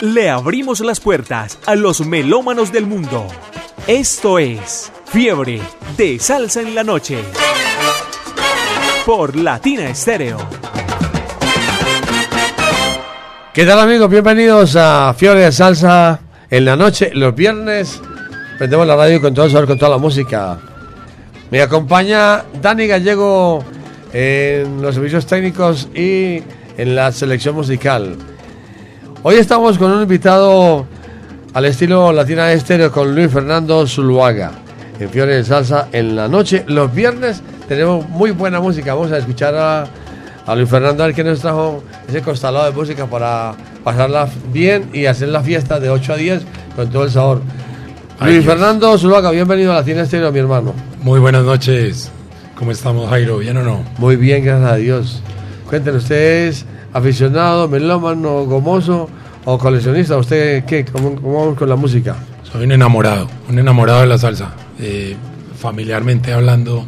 Le abrimos las puertas a los melómanos del mundo. Esto es Fiebre de Salsa en la Noche. Por Latina Estéreo. ¿Qué tal amigos? Bienvenidos a Fiebre de Salsa en la Noche. Los viernes prendemos la radio con todo el con toda la música. Me acompaña Dani Gallego en los servicios técnicos y en la selección musical. Hoy estamos con un invitado al estilo Latina Estéreo con Luis Fernando Zuluaga en Fiore de Salsa en la noche. Los viernes tenemos muy buena música. Vamos a escuchar a, a Luis Fernando, al que nos trajo ese constalado de música para pasarla bien y hacer la fiesta de 8 a 10 con todo el sabor. Luis Fernando Zuluaga, bienvenido a Latina Estéreo, mi hermano. Muy buenas noches. ¿Cómo estamos, Jairo? ¿Bien o no? Muy bien, gracias a Dios. Cuéntenos, ¿usted es aficionado, melómano, gomoso o coleccionista? ¿Usted qué? ¿Cómo, cómo vamos con la música? Soy un enamorado, un enamorado de la salsa. Eh, familiarmente hablando,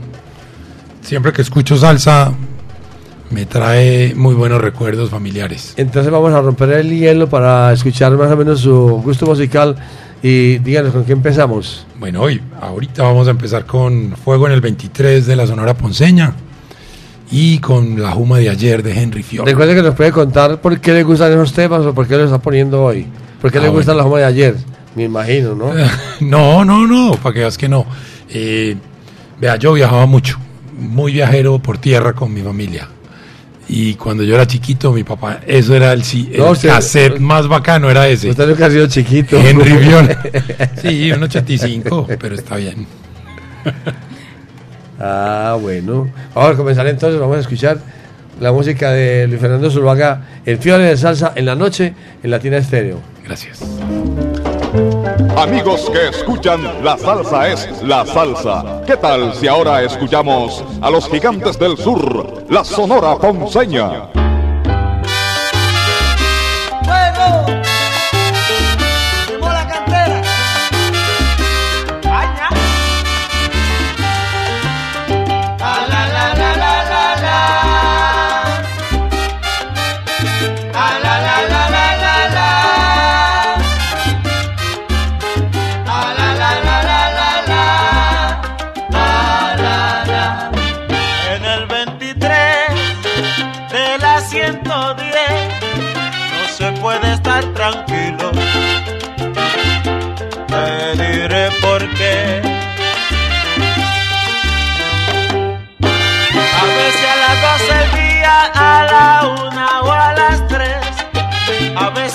siempre que escucho salsa me trae muy buenos recuerdos familiares. Entonces vamos a romper el hielo para escuchar más o menos su gusto musical y díganos con qué empezamos. Bueno, hoy, ahorita vamos a empezar con Fuego en el 23 de la Sonora Ponceña y con La Juma de ayer de Henry Fiore. Recuerde que nos puede contar por qué le gustan esos temas o por qué lo está poniendo hoy. ¿Por qué Ah, le gusta bueno. La Juma de ayer? Me imagino, ¿no? No, no, no, para que veas que no. Eh, vea, yo viajaba mucho, muy viajero por tierra con mi familia. Y cuando yo era chiquito, mi papá, eso era el, el No, usted- cassette más bacano, era ese. Usted nunca ha sido chiquito. Henry Fiore. Sí, un 85, pero está bien. Ah, bueno. Vamos a comenzar entonces, vamos a escuchar la música de Luis Fernando Zuluaga, El Fiore de Salsa en la noche en Latina Estéreo. Gracias. Amigos que escuchan, la salsa es la salsa. ¿Qué tal si ahora escuchamos a los gigantes del sur, la Sonora Ponceña?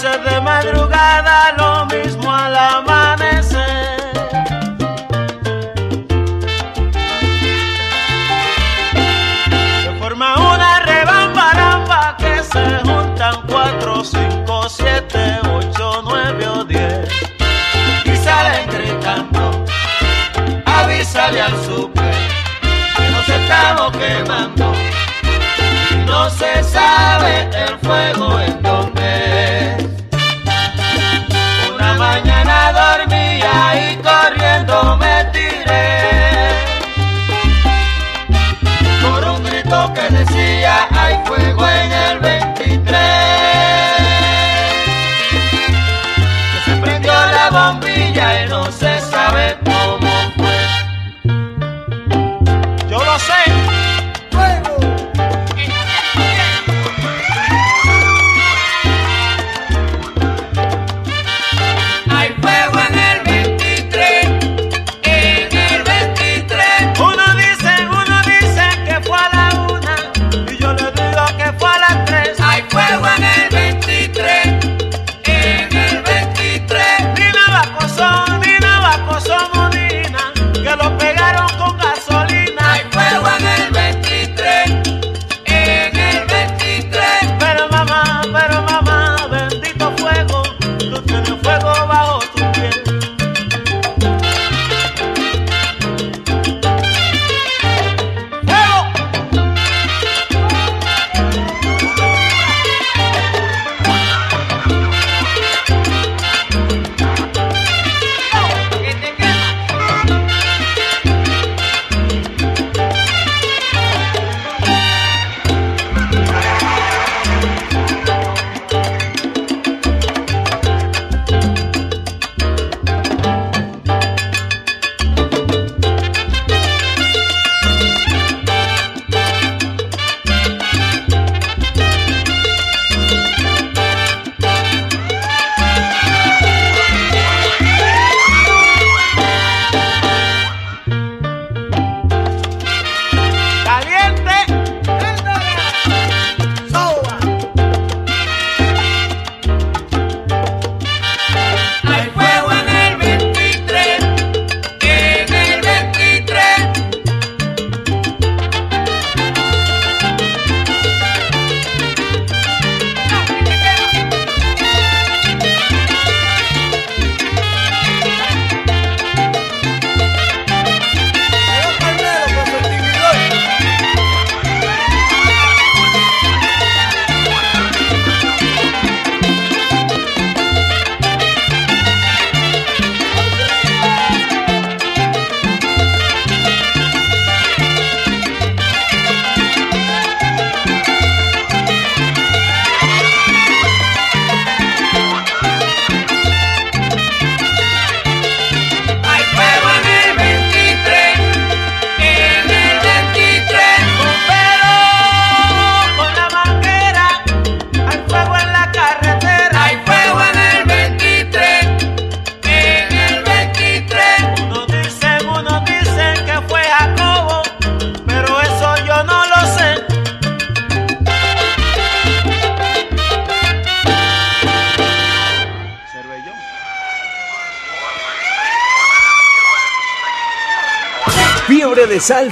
De madrugada, lo mismo al amanecer. Se forma una rebambaramba que se juntan cuatro, cinco, siete, ocho, nueve o diez y salen gritando. Avísale al super que nos estamos quemando y no se sabe el fuego en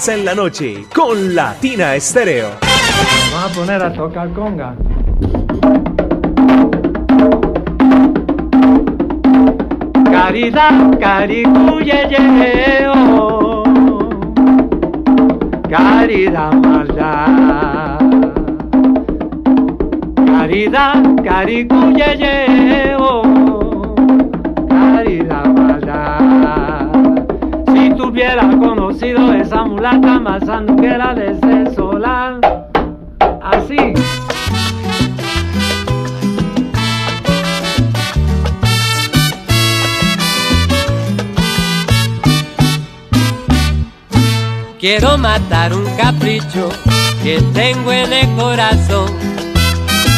en la noche con Latina Estéreo. Vamos a poner a tocar conga. Caridad, caricuyeyeo. Caridad, maldad. Caridad, caricuyeyeo. Conocido esa mulata más sanduquera de ese solar. Así. Quiero matar un capricho que tengo en el corazón.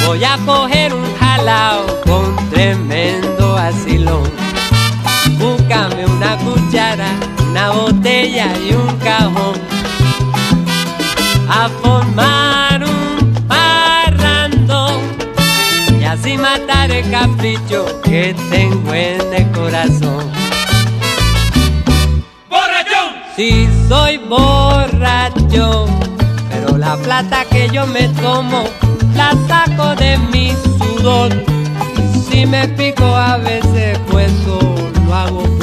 Voy a coger un jalao con tremendo asilón. Búscame una cuchara, una botella y un cajón. A formar un parrandón. Y así matar el capricho que tengo en el corazón. Sí, soy borracho, pero la plata que yo me tomo la saco de mi sudor. Y si me pico a veces, pues lo hago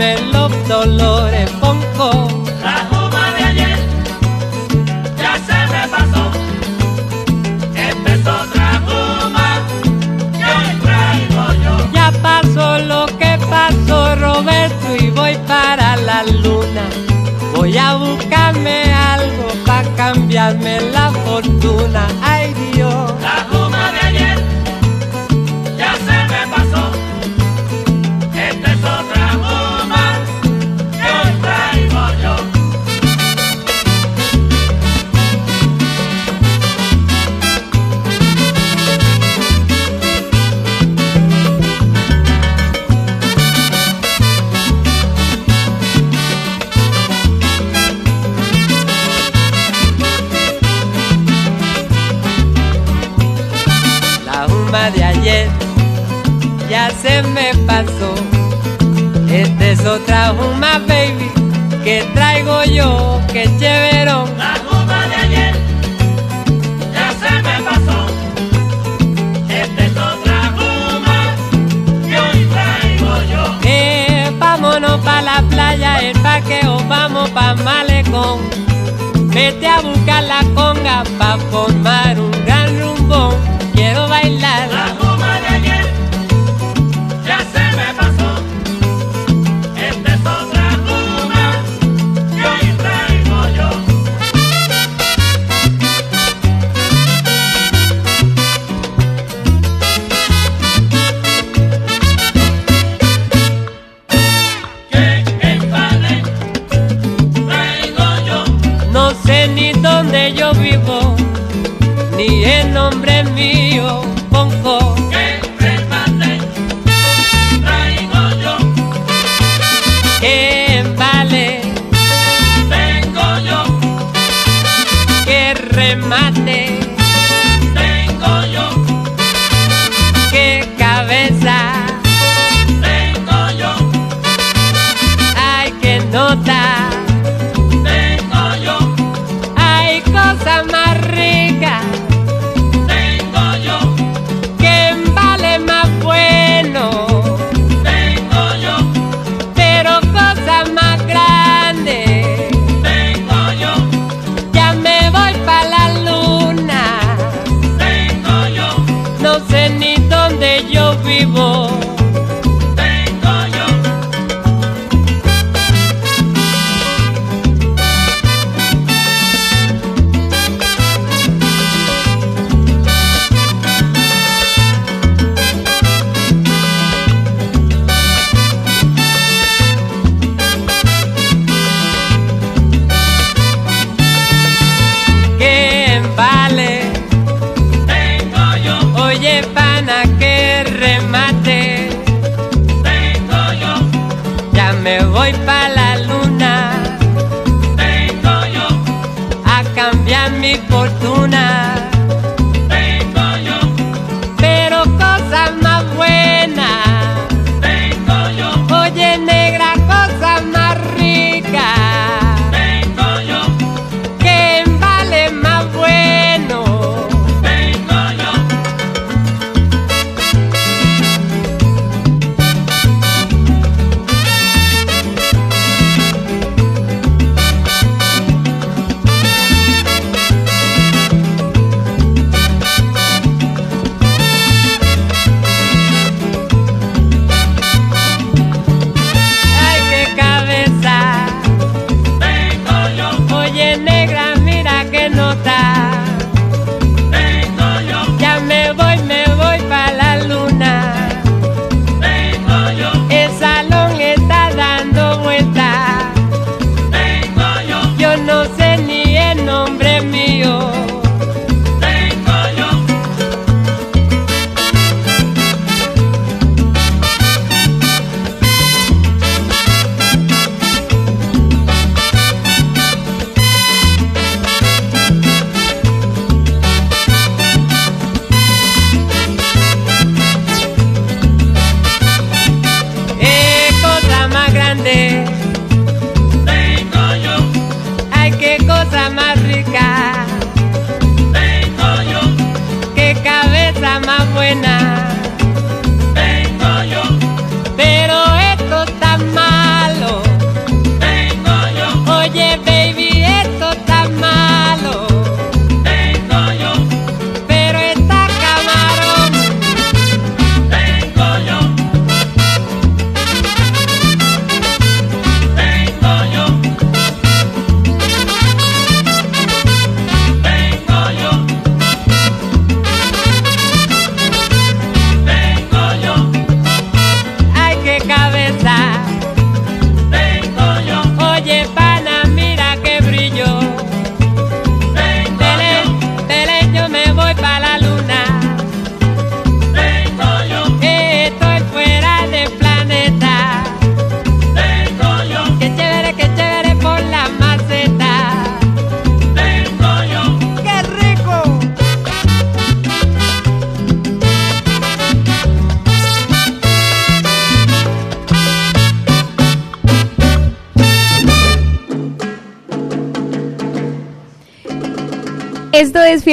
matarme los dolores. Ponco, La goma de ayer ya se me pasó. Es otra goma que hoy traigo yo. ya pasó lo que pasó, Roberto, y voy para la luna. Voy a buscarme algo pa' cambiarme la fortuna. Ay Esta es otra juma, baby, que traigo yo, que chéverón. La goma de ayer ya se me pasó. Esta es otra goma que hoy traigo yo. Eh, vámonos pa' la playa, el parqueo, vamos pa' Malecón. Vete a buscar la conga pa' formar un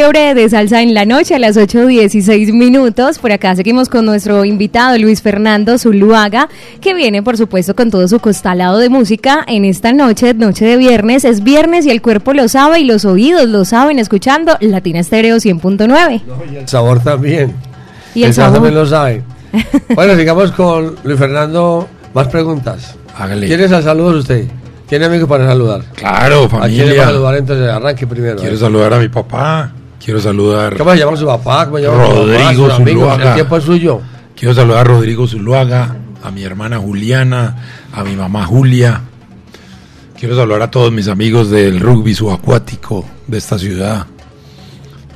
De Salsa en la Noche a las 8.16 minutos. Por acá seguimos con nuestro invitado Luis Fernando Zuluaga, que viene por supuesto con todo su costalado de música en esta noche, noche de viernes. Es viernes y el cuerpo lo sabe y los oídos lo saben escuchando Latina Estéreo 100.9. El sabor también. Y el sabor sabor. también lo sabe. Bueno, sigamos con Luis Fernando. Más preguntas. Hágale. ¿Quiénes a saludos usted? ¿Tiene amigos para saludar? Claro, ¿A quién le va a familia. saludar entonces? Arranque primero. Quiero ¿eh? saludar a mi papá. Quiero saludar. ¿Cómo se llama su papá? ¿Cómo se llama su? Rodrigo amigos? Zuluaga. El tiempo es suyo. Quiero saludar a Rodrigo Zuluaga, a mi hermana Juliana, a mi mamá Julia. Quiero saludar a todos mis amigos del rugby subacuático de esta ciudad,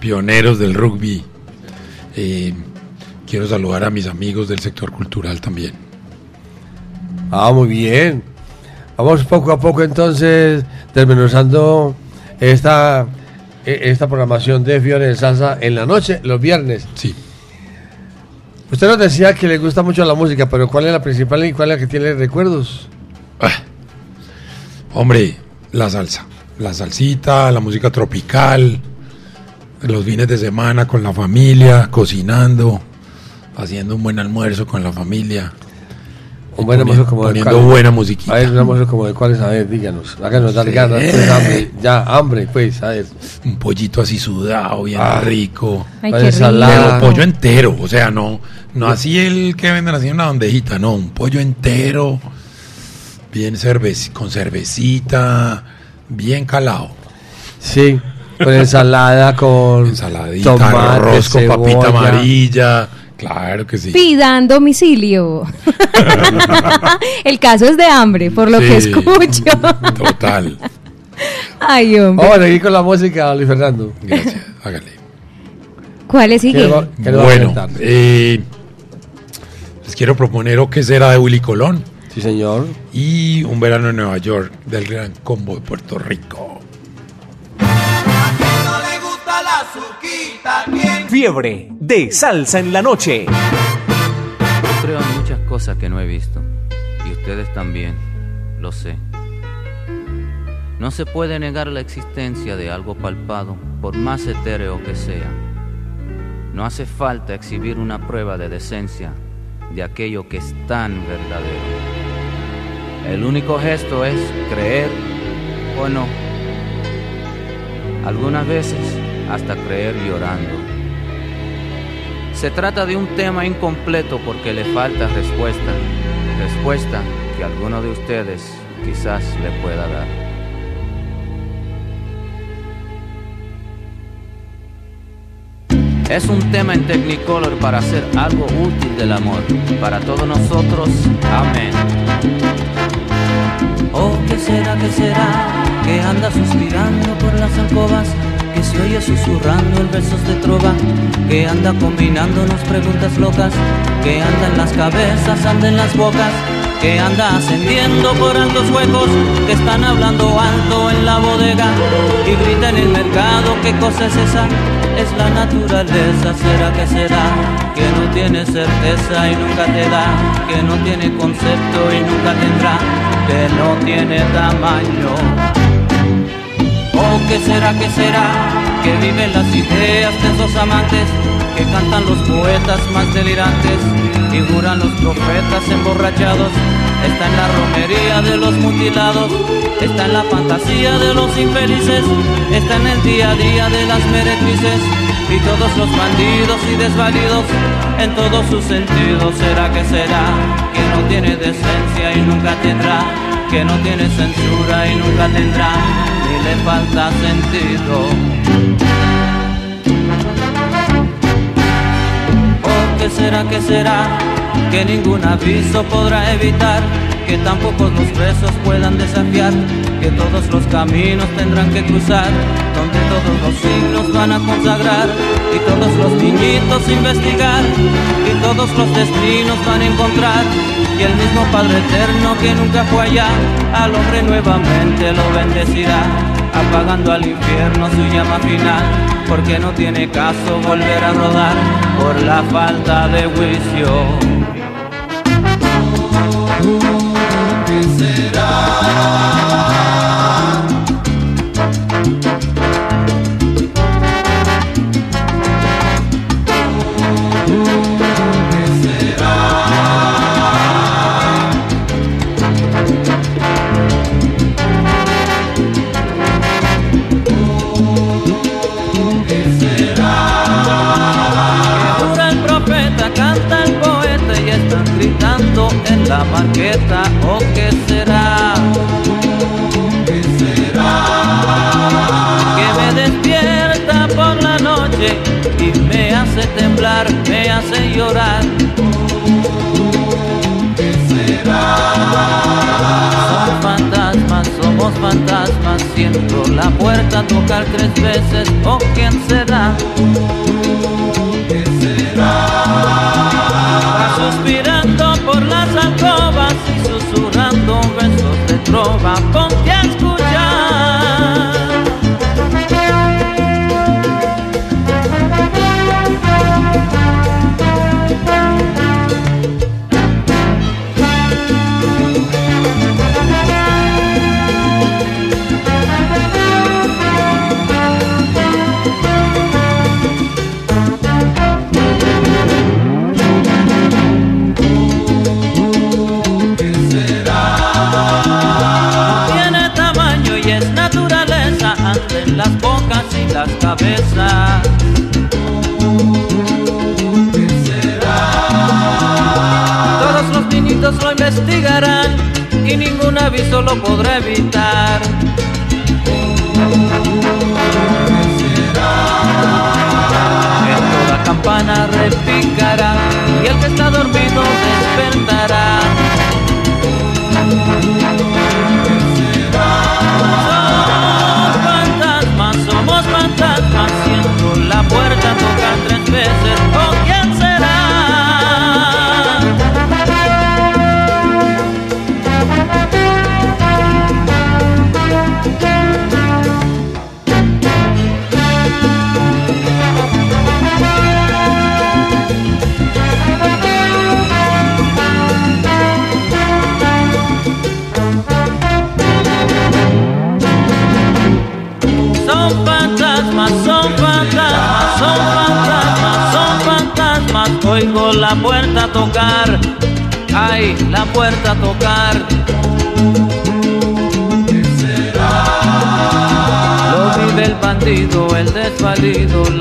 pioneros del rugby. Eh, quiero saludar a mis amigos del sector cultural también. Ah, muy bien. Vamos poco a poco entonces desmenuzando esta, esta programación de Fiore de Salsa en la noche, los viernes. Sí. Usted nos decía que le gusta mucho la música, pero ¿cuál es la principal y cuál es la que tiene recuerdos? Ah, Hombre, la salsa. La salsita, la música tropical, los fines de semana con la familia, cocinando, haciendo un buen almuerzo con la familia. Un buen Poni- almuerzo como de poniendo cuáles. buena musiquita. A ver, un almuerzo como de cuáles, a ver, díganos. Háganos dar Sí. ganas, pues, hambre, ya, hambre, pues, a ver. Un pollito así sudado, bien Ah. rico. Ay, qué. Pero pollo entero, o sea, no, no así el que venden así en una bandejita, no, un pollo entero, bien cervec con cervecita, bien calado. Sí, con ensalada, con Ensaladita, tomate, arroz con papita amarilla, claro que sí. Pidan domicilio. El caso es de hambre, por lo que escucho. Total, Ay, hombre. Vamos a seguir con la música, Luis Fernando. gracias, hágale. ¿Cuál es ¿Qué sigue? le qué le a Bueno, eh, les quiero proponer O que será de Willy Colón Sí, señor. y Un verano en Nueva York del Gran Combo de Puerto Rico. Bazuquita, ¿quién? Fiebre de salsa en la noche. Yo creo en muchas cosas que no he visto. Y ustedes también, lo sé. No se puede negar la existencia de algo palpado, por más etéreo que sea. No hace falta exhibir una prueba de decencia de aquello que es tan verdadero. El único gesto es creer o no. Algunas veces hasta creer llorando. Se trata de un tema incompleto porque le falta respuesta. Respuesta que alguno de ustedes quizás le pueda dar. Es un tema en Technicolor para hacer algo útil del amor. Para todos nosotros, amén. Oh, ¿qué será, qué será? Que anda suspirando por las alcobas, se oye susurrando en versos de trova, que anda combinándonos preguntas locas, que anda en las cabezas, anda en las bocas, que anda ascendiendo por altos huecos, que están hablando alto en la bodega y grita en el mercado, ¿qué cosa es esa? Es la naturaleza, será que será, que no tiene certeza y nunca te da, que no tiene concepto y nunca tendrá, que no tiene tamaño. Oh, ¿qué será, qué será? Que viven las ideas de esos amantes, que cantan los poetas más delirantes y juran los profetas emborrachados. Está en la romería de los mutilados, está en la fantasía de los infelices, está en el día a día de las meretrices y todos los bandidos y desvalidos en todos sus sentidos. ¿Será que será? Que no tiene decencia y nunca tendrá, que no tiene censura y nunca tendrá, le falta sentido. Oh, ¿qué será, qué será? Que ningún aviso podrá evitar que tampoco los presos puedan desafiar, que todos los caminos tendrán que cruzar, donde todos los signos van a consagrar, y todos los niñitos investigar, y todos los destinos van a encontrar, y el mismo Padre Eterno que nunca fue allá, al hombre nuevamente lo bendecirá, apagando al infierno su llama final, porque no tiene caso volver a rodar por la falta de juicio.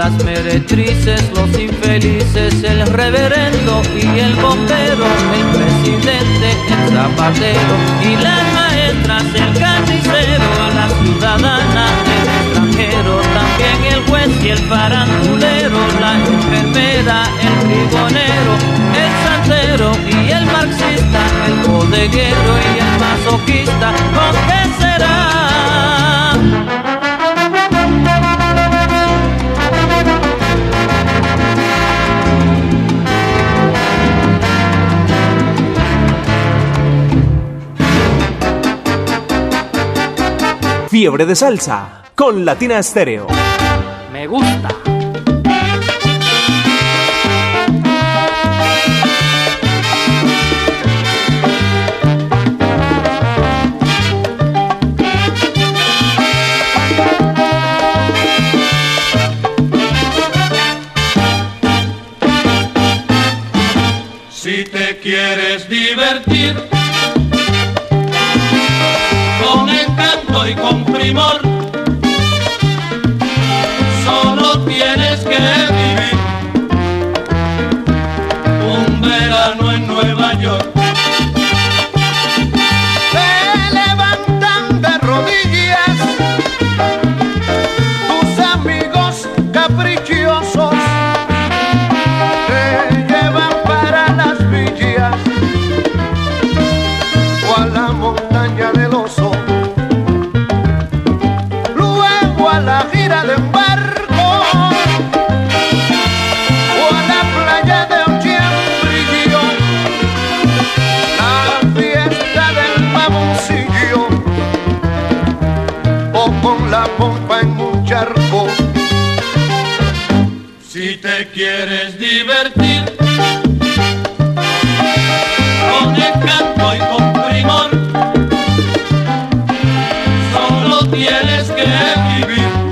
Las meretrices, los infelices, el reverendo y el bombero, el presidente, el zapatero y las maestras, el carnicero, la ciudadana, el extranjero, también el juez y el farandulero, la enfermera, el trigonero, el santero y el marxista, el bodeguero y el masoquista, ¿con Fiebre de salsa con Latina Estéreo. Me gusta. Si te quieres divertir y con primor, solo tienes que vivir un verano en Nueva York. Te levantan de rodillas tus amigos caprichosos. Te llevan para las villas o a la montaña del oso. Quieres divertir. Con encanto y con primor, solo tienes que vivir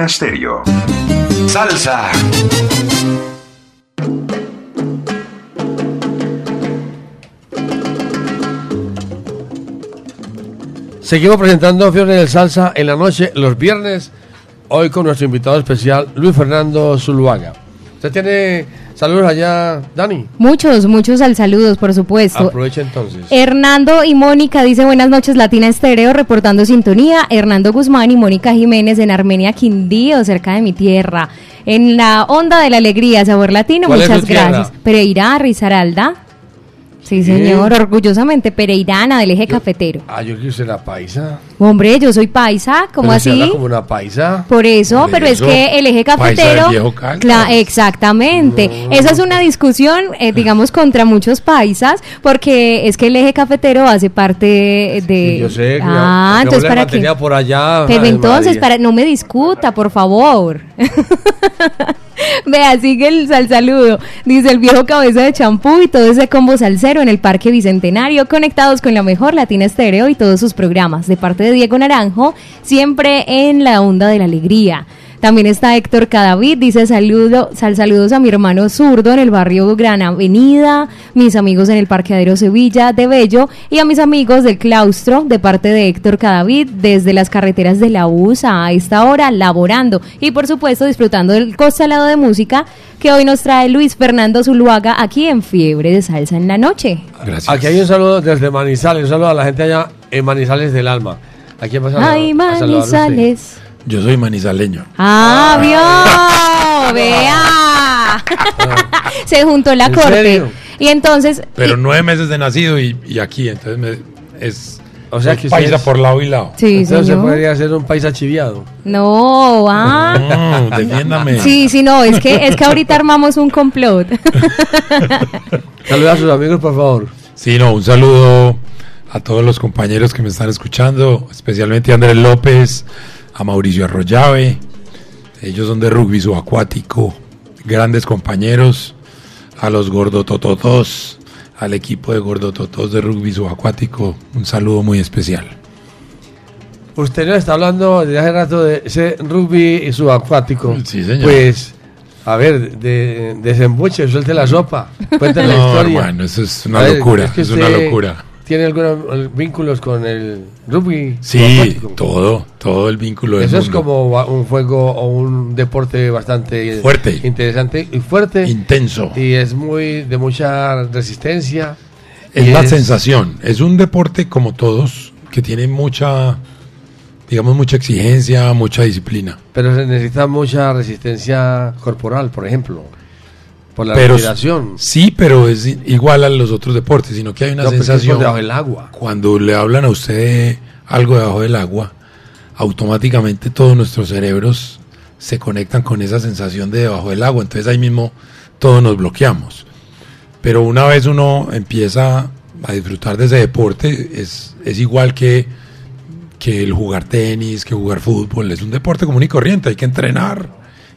Latina Stereo. Salsa. Seguimos presentando Fiebre del Salsa en la noche, los viernes, hoy con nuestro invitado especial, Luis Fernando Zuluaga. ¿Usted tiene saludos allá, Dani? Muchos, muchos al saludos, por supuesto. Aprovecha entonces. Hernando y Mónica dice buenas noches Latina Estéreo reportando sintonía. Hernando Guzmán y Mónica Jiménez en Armenia Quindío, cerca de mi tierra. En la onda de la alegría, sabor latino, ¿Cuál es muchas gracias. Pereira, Risaralda. Sí, Sí. señor, orgullosamente pereirana del eje cafetero. Ah, yo quiero ser la paisa. Hombre, yo soy paisa, ¿cómo Pero se así? habla como una paisa. Por eso, pero eso. es que el eje Paisa cafetero. Cla- exactamente. Esa es una discusión, eh, digamos, contra muchos paisas, porque es que el eje cafetero hace parte de. Yo sé. que ah, entonces para qué. por allá. Pero entonces, María. para no me discuta, por favor. Vea, sigue el sal saludo. Dice el viejo cabeza de champú y todo ese combo salsero en el Parque Bicentenario, conectados con la mejor Latina Estéreo y todos sus programas. De parte de Diego Naranjo, siempre en la onda de la alegría. También está Héctor Cadavid, dice saludo, sal saludos a mi hermano zurdo en el barrio Gran Avenida, mis amigos en el Parqueadero Sevilla de Bello y a mis amigos del claustro de parte de Héctor Cadavid desde las carreteras de la USA a esta hora laborando y por supuesto disfrutando del costalado de música que hoy nos trae Luis Fernando Zuluaga aquí en Fiebre de Salsa en la Noche. Aquí hay un saludo desde Manizales. Un saludo a la gente allá en Manizales del Alma. ¿A quién vas a, Ay? Manizales. Yo soy manizaleño. ¡Ah, vio! ¡Vea! Se juntó la ¿En corte. serio? Y entonces, Pero nueve meses de nacido y, y aquí, entonces me- es O sea que paisa ustedes- por lado y lado. Sí, Entonces se podría hacer un país achiviado. no, ah. Mm, defiéndame. Sí, sí, no, es que, es que ahorita armamos un complot. Saluda a sus amigos, por favor. Sí, no, un saludo a todos los compañeros que me están escuchando, especialmente a Andrés López, a Mauricio Arroyave. Ellos son de rugby subacuático, grandes compañeros. A los gordotototos, al equipo de gordototos de rugby subacuático, un saludo muy especial. Usted nos está hablando desde hace rato de ese rugby subacuático. Sí, señor. Pues, a ver, de, desembuche, suelte la sopa. Cuente la No, historia. hermano, eso es una ver, locura, que es una locura. ¿Tiene algunos vínculos con el rugby? Sí, todo, todo el vínculo del Eso es mundo. como va- un juego o un deporte bastante Fuerte. interesante y fuerte. Intenso. Y es muy de mucha resistencia. Es la sensación. Es un deporte como todos que tiene mucha, digamos, mucha exigencia, mucha disciplina. Pero se necesita mucha resistencia corporal, por ejemplo. Por la pero respiración. sí, pero es igual a los otros deportes, sino que hay una No, pero es que sensación debajo del agua. cuando le hablan a usted algo debajo del agua, automáticamente todos nuestros cerebros se conectan con esa sensación de debajo del agua, entonces ahí mismo todos nos bloqueamos. Pero una vez uno empieza a disfrutar de ese deporte, es, es igual que, que el jugar tenis, que jugar fútbol, es un deporte común y corriente, hay que entrenar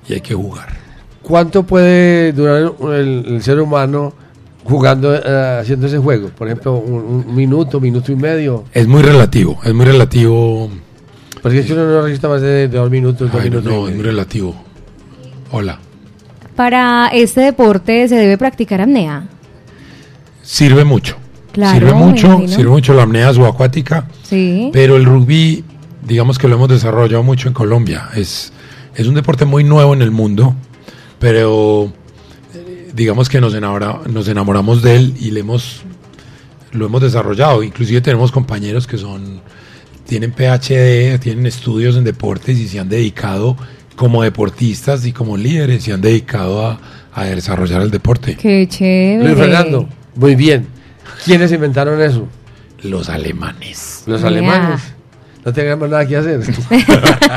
y hay que jugar. ¿Cuánto puede durar el, el ser humano jugando, eh, haciendo ese juego? Por ejemplo, un, un minuto, minuto y medio. Es muy relativo, es muy relativo. Porque es que uno no resiste más de, de dos minutos, dos Ay, minutos. no, y es muy relativo. Hola. Para este deporte se debe practicar apnea. Sirve mucho. Claro, sirve mucho, imagino. sirve mucho la apnea subacuática, Sí. pero el rugby, digamos que lo hemos desarrollado mucho en Colombia. Es, es un deporte muy nuevo en el mundo, pero digamos que nos, enamora- nos enamoramos de él y le hemos, lo hemos desarrollado. Inclusive tenemos compañeros que son tienen PhD, tienen estudios en deportes y se han dedicado como deportistas y como líderes, se han dedicado a, a desarrollar el deporte. Qué chévere. Luis Fernando, muy bien. ¿Quiénes inventaron eso? Los alemanes. Los alemanes. No teníamos nada que hacer.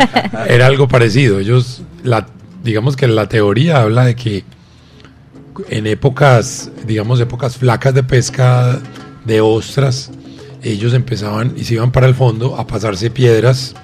Era algo parecido. Ellos, la, digamos que la teoría habla de que en épocas, digamos, épocas flacas de pesca de ostras, ellos empezaban y se iban para el fondo a pasarse piedras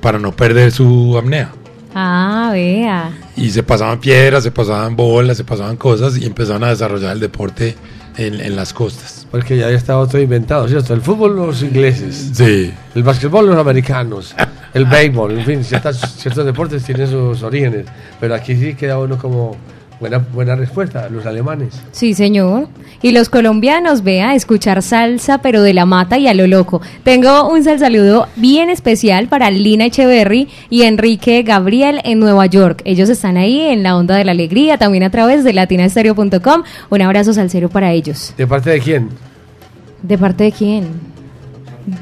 para no perder su apnea. Ah, vea. Y se pasaban piedras, se pasaban bolas, se pasaban cosas y empezaban a desarrollar el deporte en, en las costas. Porque ya estaba todo inventado, ¿cierto? El fútbol los ingleses, Sí. el básquetbol los americanos, el béisbol, en fin, ciertas- ciertos deportes tienen sus orígenes. Pero aquí sí queda uno como buena, buena respuesta, los alemanes. Sí, señor. Y los colombianos, vea, escuchar salsa, pero de la mata y a lo loco. Tengo un sal saludo bien especial para Lina Echeverry y Enrique Gabriel en Nueva York. Ellos están ahí en la onda de la alegría, también a través de latinastereo.com. Un abrazo salsero para ellos. ¿De parte de quién? ¿De parte de quién?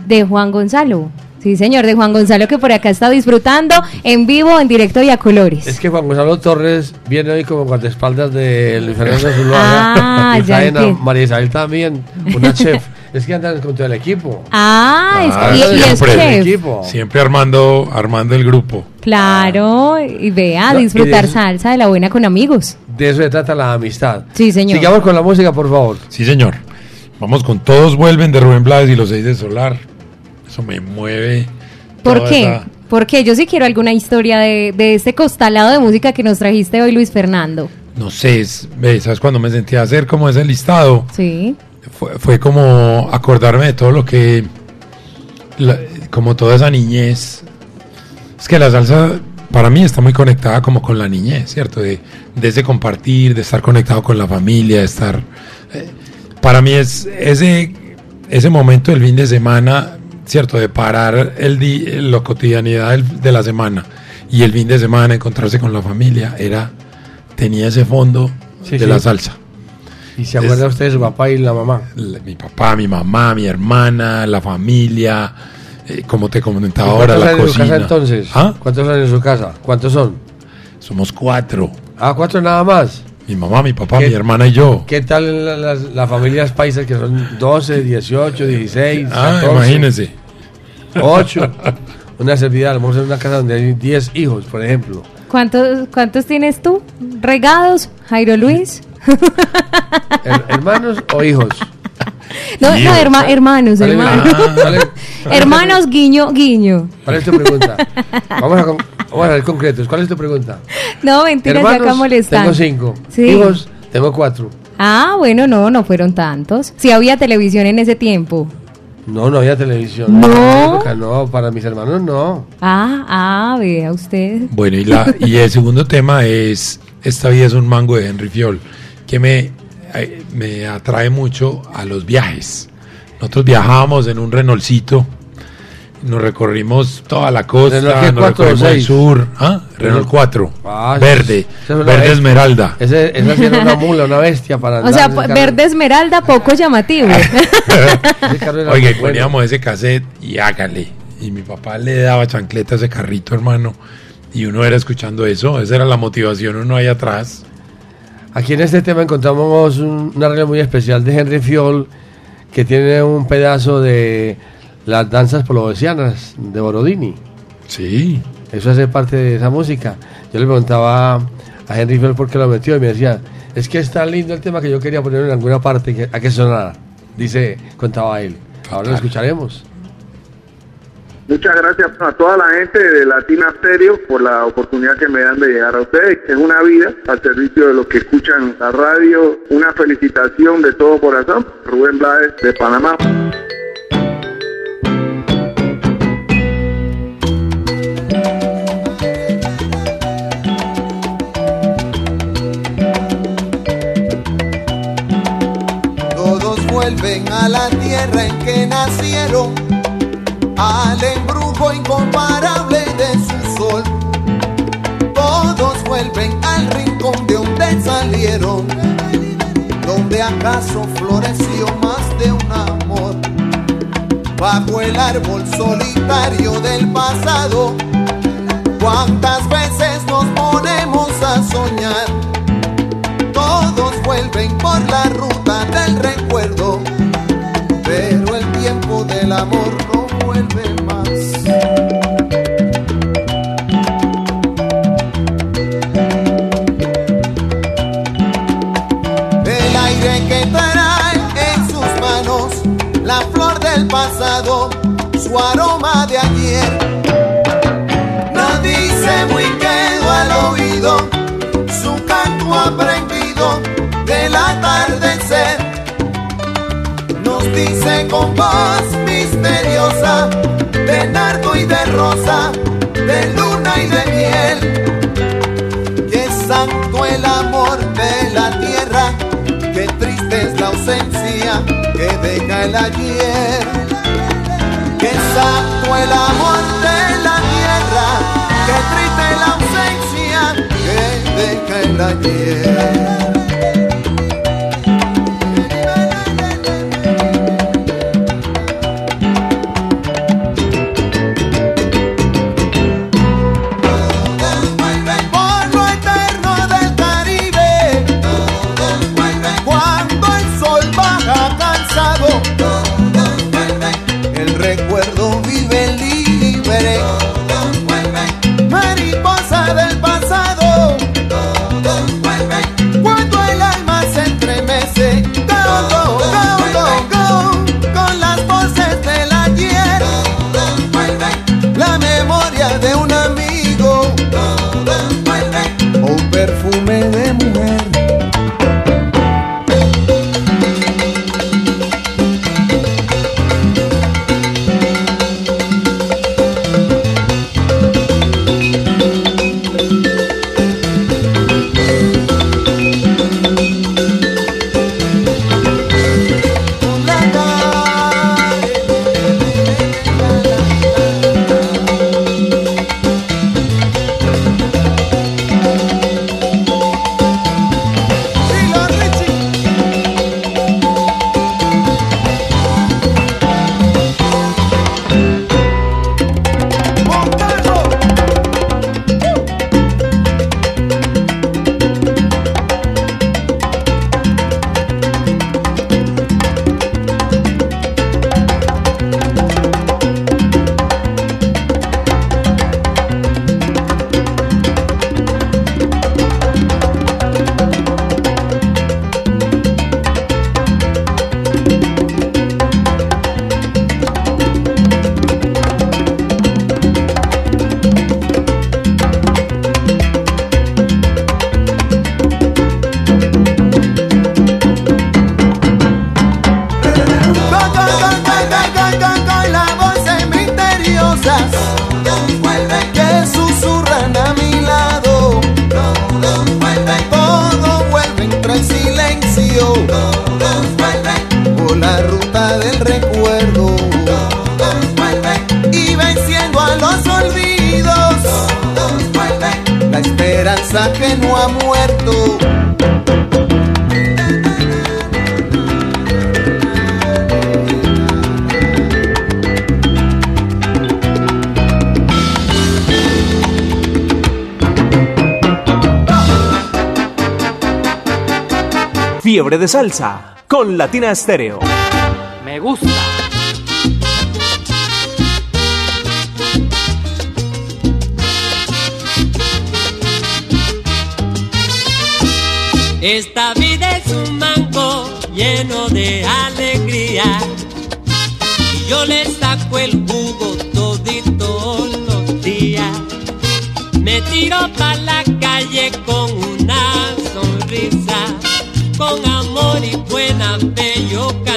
De Juan Gonzalo. Sí, señor, de Juan Gonzalo que por acá está disfrutando en vivo, en directo y a colores. Es que Juan Gonzalo Torres viene hoy como guardaespaldas de Luis Fernando Zuluaga. Ah, y ya. María Isabel también, una chef. Es que andan con todo el equipo. Ah, es- Ah, y, y es siempre. chef. equipo. Siempre armando, armando el grupo. Claro, y vea, No, y disfrutar de- salsa de la buena con amigos. De eso se trata la amistad. Sí, señor. Sigamos con la música, por favor. Sí, señor. Vamos con Todos vuelven de Rubén Blades y los seis de Solar. Eso me mueve. ¿Por qué? esa- Porque yo sí quiero alguna historia de, de este costalado de música que nos trajiste hoy, Luis Fernando. No sé, es- ¿sabes cuando me sentí a hacer como ese listado? Sí. Fue, fue como acordarme de todo lo que. la- como toda esa niñez. Es que la salsa para mí está muy conectada como con la niñez, ¿cierto? De, de ese compartir, de estar conectado con la familia, de estar. eh, para mí es ese, ese momento del fin de semana, ¿cierto? De parar el di- la cotidianidad del- de la semana y el fin de semana encontrarse con la familia, era. tenía ese fondo Sí, de sí. la salsa. Y se acuerda usted de su papá y la mamá. Mi papá, mi mamá, mi hermana, la familia, eh, como te comentaba ahora, ¿Cuántos la años en su cocina. casa entonces? ¿Ah? ¿Cuántos años en su casa? ¿Cuántos son? Somos cuatro. Ah, cuatro nada más. Mi mamá, mi papá, ¿Qué- mi hermana y yo. ¿Qué tal la- las, las familias paisas que son 12, 18, 16, Ah, 14, 8? Una a lo mejor en una casa donde hay 10 hijos, por ejemplo. ¿Cuántos, ¿Cuántos tienes tú? ¿Regados, Jairo Luis? Her- ¿Hermanos o hijos? No, no, herma- hermanos, ¿Cuál es- hermanos. hermanos, guiño, guiño. ¿Cuál es tu pregunta? Vamos a, con- vamos a ser concretos. ¿Cuál es tu pregunta? No, mentira, ya acá molestando. tengo cinco. Sí. Hijos, tengo cuatro. Ah, bueno, no, no fueron tantos. Si había televisión en ese tiempo. No, no había televisión. No. Época no, para mis hermanos no. Ah, ah, vea usted. Bueno, y, la, y el segundo tema es Esta vida es un mango de Henry Fiol, que me, eh, me atrae mucho a los viajes. Nosotros viajábamos en un Renaultcito, nos recorrimos toda la costa, ¿Renault nos recorrimos el sur. ¿Ah? Renault 4, Ah, verde, es una verde bestia. esmeralda. Ese, esa sí era una mula, una bestia para O sea, verde esmeralda, poco llamativo. Oiga, bueno. poníamos ese cassette y hágale. Y mi papá le daba chancleta a ese carrito, hermano. Y uno era escuchando eso, esa era la motivación, uno ahí atrás. Aquí en este tema encontramos un, un arreglo muy especial de Henry Fiol que tiene un pedazo de las danzas polovesianas de Borodini. Sí. Eso hace parte de esa música. Yo le preguntaba a Henry Fiol por qué lo metió y me decía, es que es tan lindo el tema que yo quería ponerlo en alguna parte que, a que sonara. Dice, contaba él. Ahora lo escucharemos. Muchas gracias a toda la gente de Latina Stereo por la oportunidad que me dan de llegar a ustedes. Es una vida al servicio de los que escuchan la radio. Una felicitación de todo corazón. Rubén Blades de Panamá. Vuelven a la tierra en que nacieron, al embrujo incomparable de su sol. Todos vuelven al rincón de donde salieron, donde acaso floreció más de un amor. Bajo el árbol solitario del pasado, cuántas veces nos ponemos a soñar vuelven por la ruta del recuerdo, pero el tiempo del amor no dice con voz misteriosa, de nardo y de rosa, de luna y de miel. Que santo el amor de la tierra, que triste es la ausencia que deja el ayer. Que santo el amor de la tierra, que triste es la ausencia que deja el ayer. De salsa con Latina Stereo. Me gusta. Esta vida es un mango lleno de alegría. Y yo le saco el jugo todito los días. Me tiro pa' la calle yo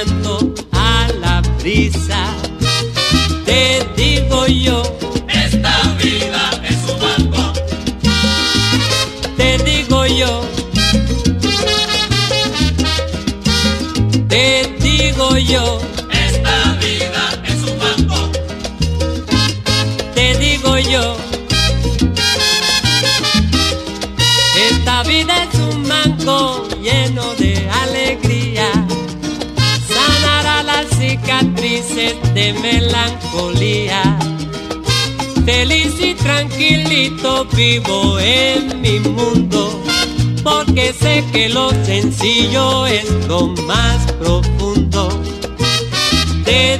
de melancolía. Feliz y tranquilito vivo en mi mundo porque sé que lo sencillo es lo más profundo. Te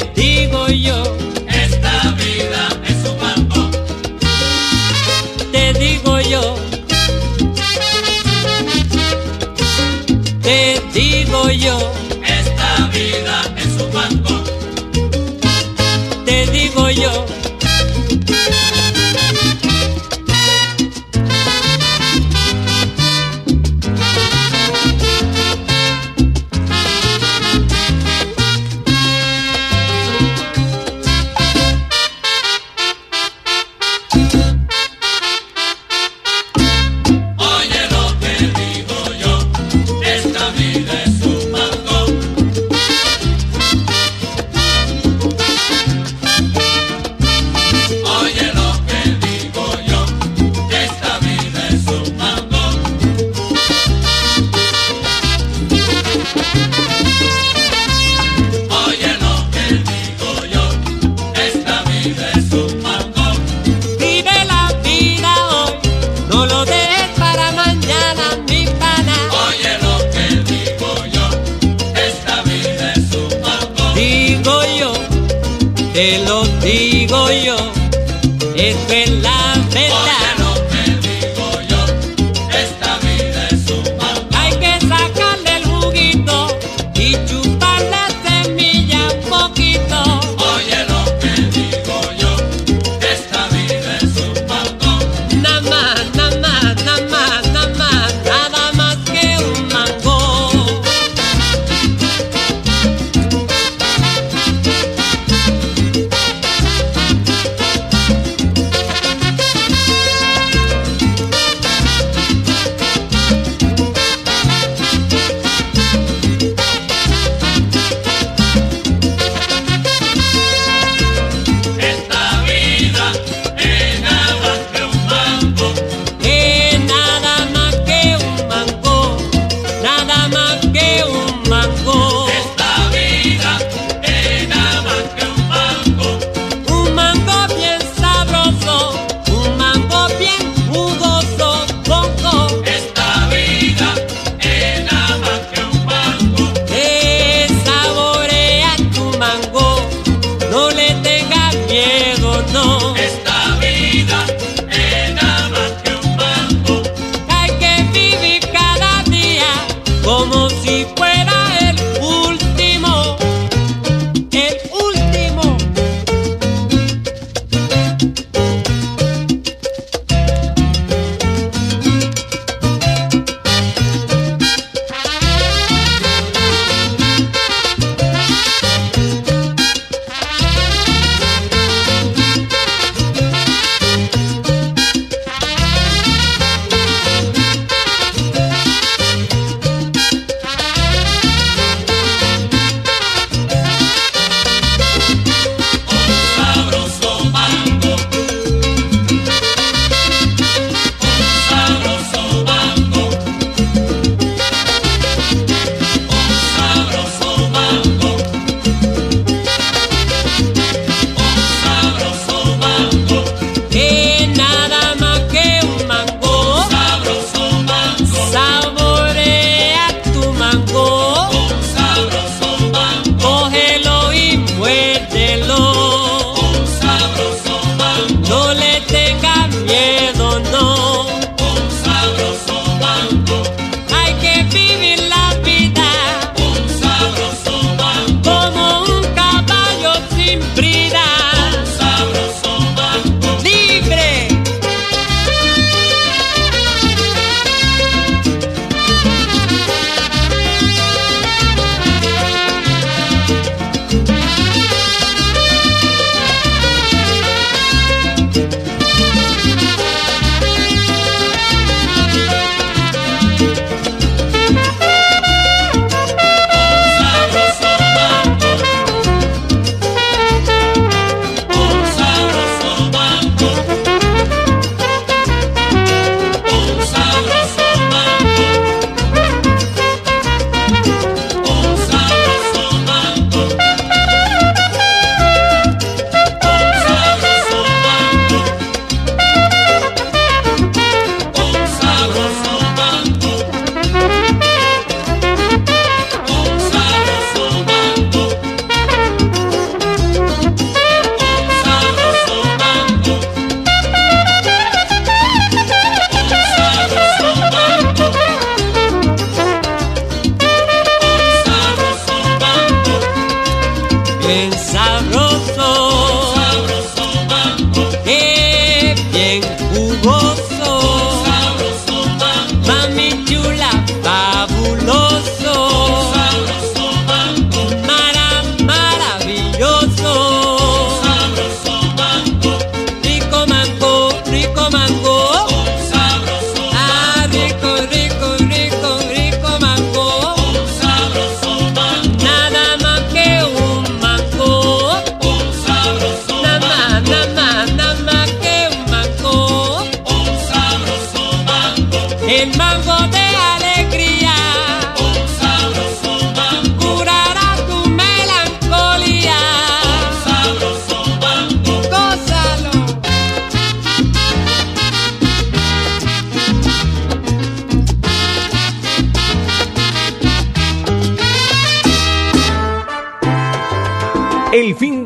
te lo digo yo, es verdad. Bien sabroso.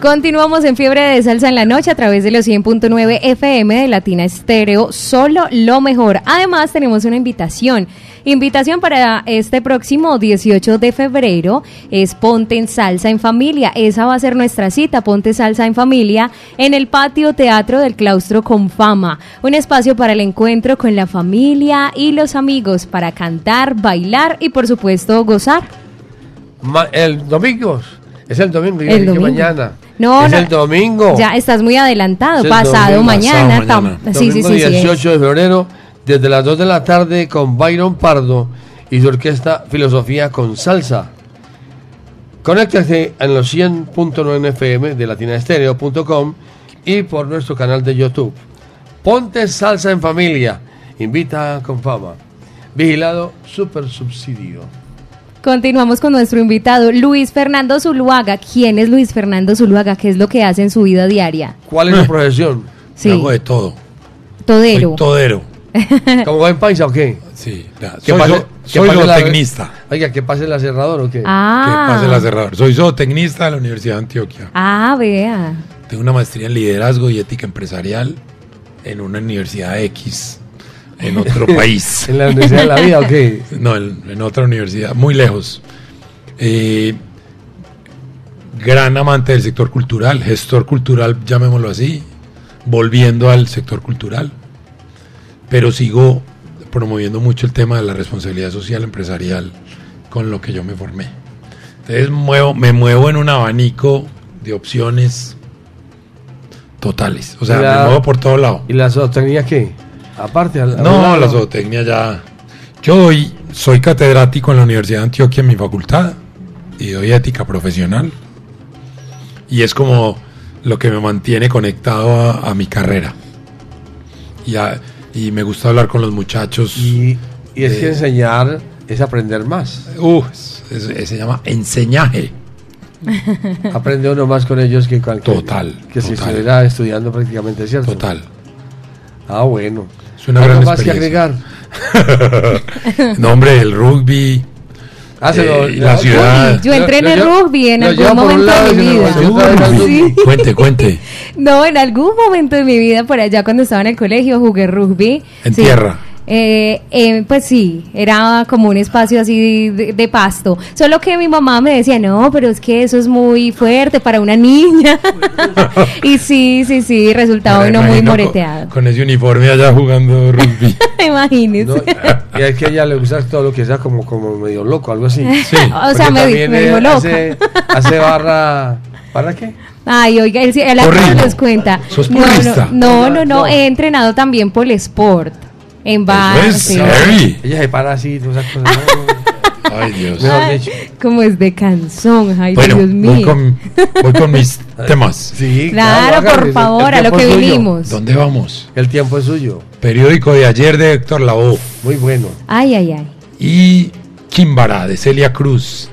Continuamos en Fiebre de Salsa en la noche a través de los 100.9 FM de Latina Estéreo, solo lo mejor. Además tenemos una invitación, invitación para este próximo 18 de febrero, es Ponte en Salsa en Familia. Esa va a ser nuestra cita, Ponte Salsa en Familia, en el patio teatro del claustro con fama. Un espacio para el encuentro con la familia y los amigos, para cantar, bailar y por supuesto gozar. El domingo. Es el domingo, yo El mañana. No, es no, el domingo. Ya estás muy adelantado, pasado domingo. mañana. Pasado mañana. Sí, Domingo sí, sí, es. 18 de febrero, desde las 2 de la tarde, con Byron Pardo y su orquesta Filosofía con Salsa. Conéctate en los 100.9 FM de latinaestereo.com y por nuestro canal de YouTube. Ponte salsa en familia. Invita con fama. Vigilado Super Subsidio. Continuamos con nuestro invitado, Luis Fernando Zuluaga. ¿Quién es Luis Fernando Zuluaga? ¿Qué es lo que hace en su vida diaria? ¿Cuál es su profesión? Sí. Hago de todo. Todero. Soy todero. ¿Como buen paisa o qué? Sí, ¿Qué soy, pase- zo- qué soy pase la- zootecnista. Oiga, ¿qué pasa el aserrador o qué? Ah. Que pase el aserrador. Soy zootecnista de la Universidad de Antioquia. Ah, vea. Tengo una maestría en liderazgo y ética empresarial en una universidad X en otro país. ¿En la Universidad de la Vida o qué? No, en, en otra universidad, muy lejos. Eh, gran amante del sector cultural, gestor cultural, llamémoslo así, volviendo al sector cultural. Pero sigo promoviendo mucho el tema de la responsabilidad social empresarial con lo que yo me formé. Entonces muevo, me muevo en un abanico de opciones totales. O sea, ¿Y la- me muevo por todo lado. ¿Y la zootecnia qué? Aparte, al- No, la zootecnia ya. Yo doy- soy catedrático en la Universidad de Antioquia en mi facultad y doy ética profesional. Y es como lo que me mantiene conectado a, a mi carrera. Y, a- y me gusta hablar con los muchachos. Y, y es que enseñar es aprender más. Uh, se llama enseñaje. Aprende uno más con ellos que cualquier. Total, Que si total. estuviera estudiando prácticamente, ¿cierto? Total. Ah, bueno. Es una ¿Algo gran más que experiencia. agregar? no, hombre, el rugby. Ah, se lo- eh, la Uy, ciudad. Yo entrené lo- rugby en algún momento lado de mi vida. Sí. Cuente, cuente. No, en algún momento de mi vida, por allá cuando estaba en el colegio, jugué rugby. En Sí. tierra. Eh, eh, pues sí, era como un espacio así de, de pasto. Solo que mi mamá me decía, no, pero es que eso es muy fuerte para una niña. y sí, sí, sí, resultaba uno muy moreteado. Con, con ese uniforme allá jugando rugby. Imagínese. No, y es que a ella le gusta todo lo que sea como, como medio loco, algo así. Sí. O sea, me- también, me dijo loca. Hace, hace barra. ¿Barra qué? Ay, oiga, él, él acá nos cuenta. ¿Sos no, no, no, no, no, he entrenado también por el sport. En bar. sí. Ella se para así, todas esas cosas. Ay, Dios. Ay, como es de canción, ay, Bueno, Dios voy mío. con, voy con mis temas. Sí, Claro, hágale, por favor, a lo que es vinimos. ¿Dónde vamos? El tiempo es suyo. Periódico de ayer de Héctor Lavoe. Muy bueno. Ay, ay, ay. Y Chimbara de Celia Cruz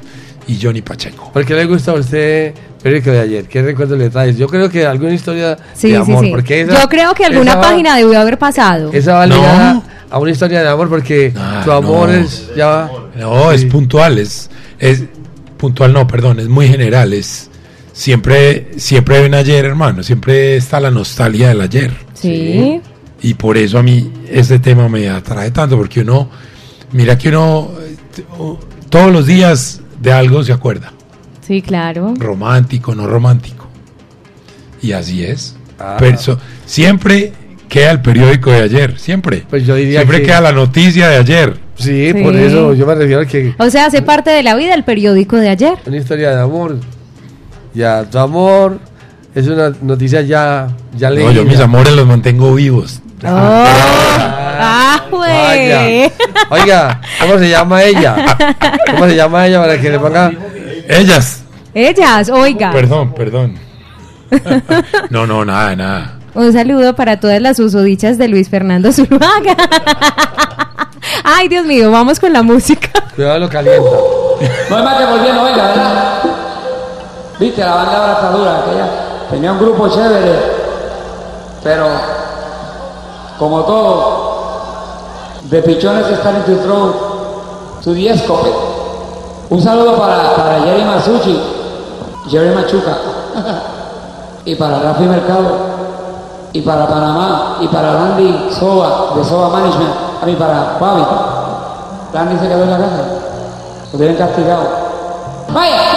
y Johnny Pacheco. ¿Por qué le gusta a usted periódico de ayer? ¿Qué recuerdo le traes? Yo creo que alguna historia Sí, de sí, amor. sí. Porque esa- Yo creo que alguna va- página debió haber pasado. Esa va No. a una historia de amor porque tu amor no. es ya. No, es puntual, es, es puntual, no, perdón, es muy general, es siempre, siempre hay un ayer, hermano, siempre está la nostalgia del ayer. Sí. Y por eso a mí este tema me atrae tanto, porque uno, mira que uno todos los días de algo se acuerda, Sí, claro. romántico, no romántico. Y así es. Ah. Siempre queda el periódico de ayer, siempre. Pues yo diría siempre que- queda la noticia de ayer. Sí, Sí. por eso yo me refiero a que O sea, hace parte de la vida el periódico de ayer. una historia de amor. Ya, tu amor es una noticia ya, ya No, leída. yo mis amores los mantengo vivos. Ah, güey. Oiga, ¿cómo se llama ella? ¿Cómo se llama ella para que le ponga? Ellas. Ellas, oiga. Perdón, perdón. No, no, nada, nada. Un saludo para todas las usodichas de Luis Fernando Zuluaga. Ay, Dios mío, vamos con la música. Cuidado, lo calienta. No es más que volviendo, oiga, ¿verdad? Viste, la banda ahora está dura, aquella tenía un grupo chévere, pero como todo, the pichones están to throw to the escope. Un saludo para, para Jerry Masucci, Jerry Machuca, y para Rafi Mercado, y para Panamá, y para Randy Soba, de Soba Management, a mí para Fabi. Randy se quedó en la casa, lo tienen castigado. ¡Vaya!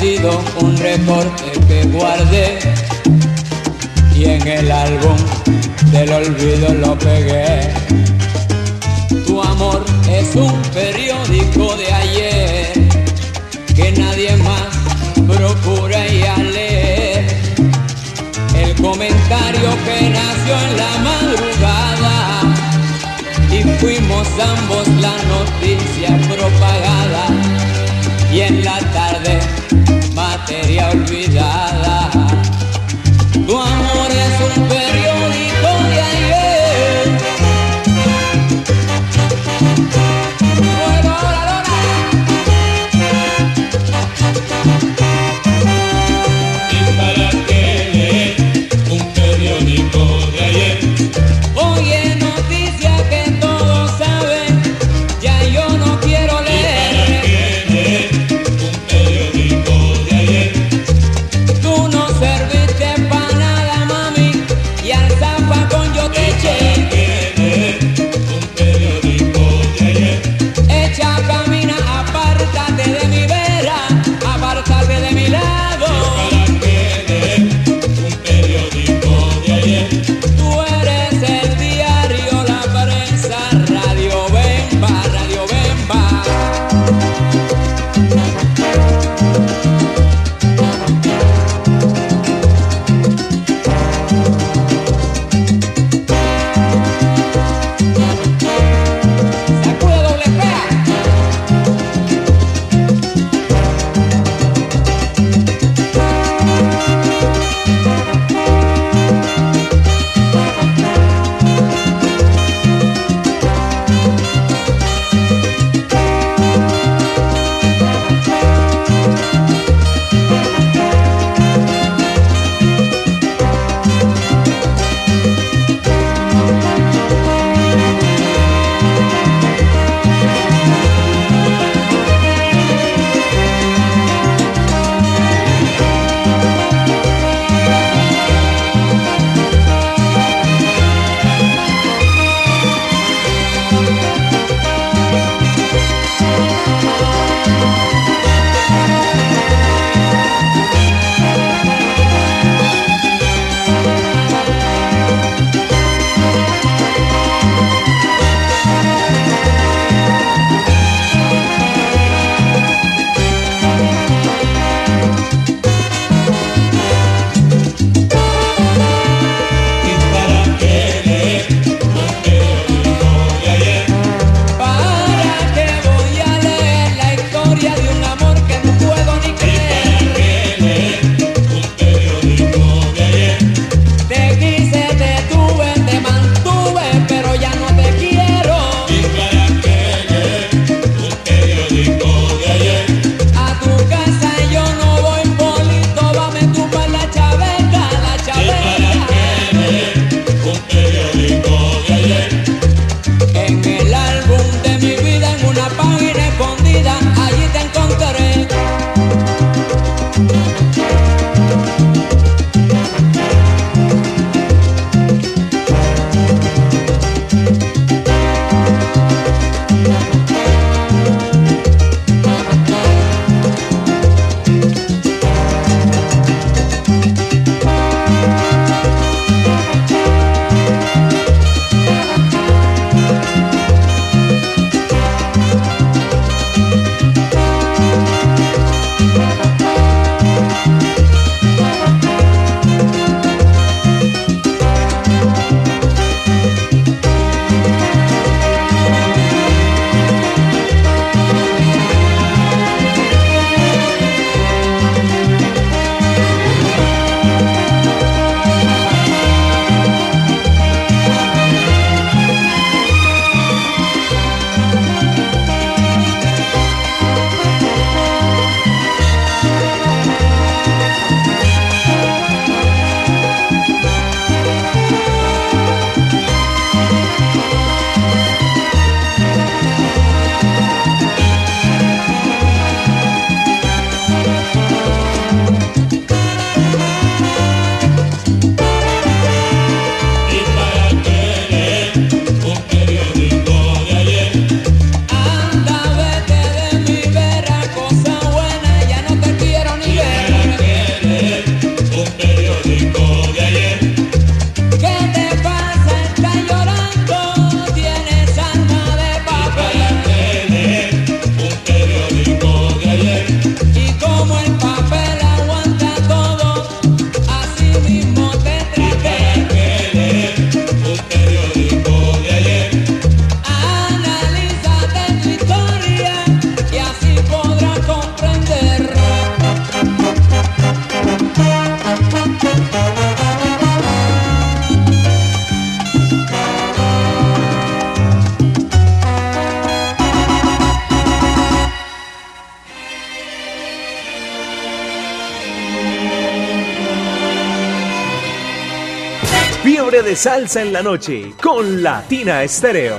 sido un recorte que guardé. Y en el álbum del olvido lo pegué. Tu amor es un periódico de ayer que nadie más procura ya leer el comentario que nació en la madrugada y fuimos ambos la noticia propagada. Y en la tarde materia olvidada. Salsa en la Noche con Latina Estéreo.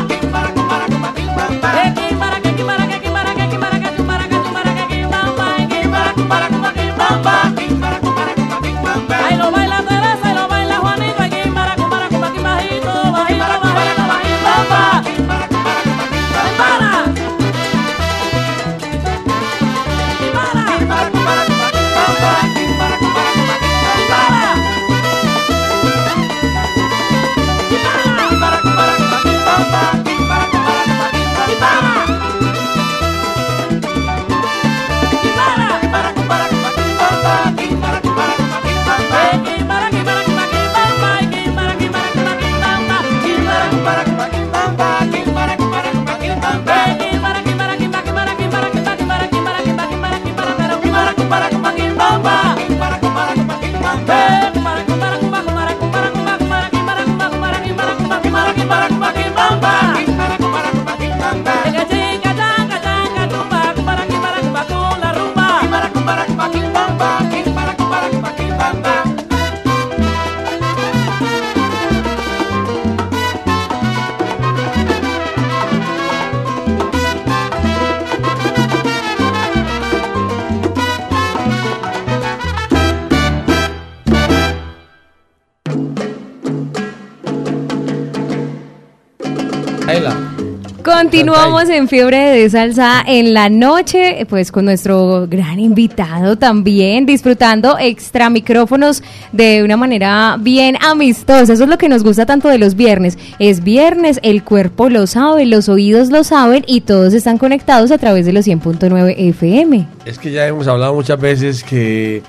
Continuamos en Fiebre de Salsa en la noche, pues con nuestro gran invitado también, disfrutando extra micrófonos de una manera bien amistosa. Eso es lo que nos gusta tanto de los viernes. Es viernes, el cuerpo lo sabe, los oídos lo saben y todos están conectados a través de los 100.9 FM. Es que ya hemos hablado muchas veces que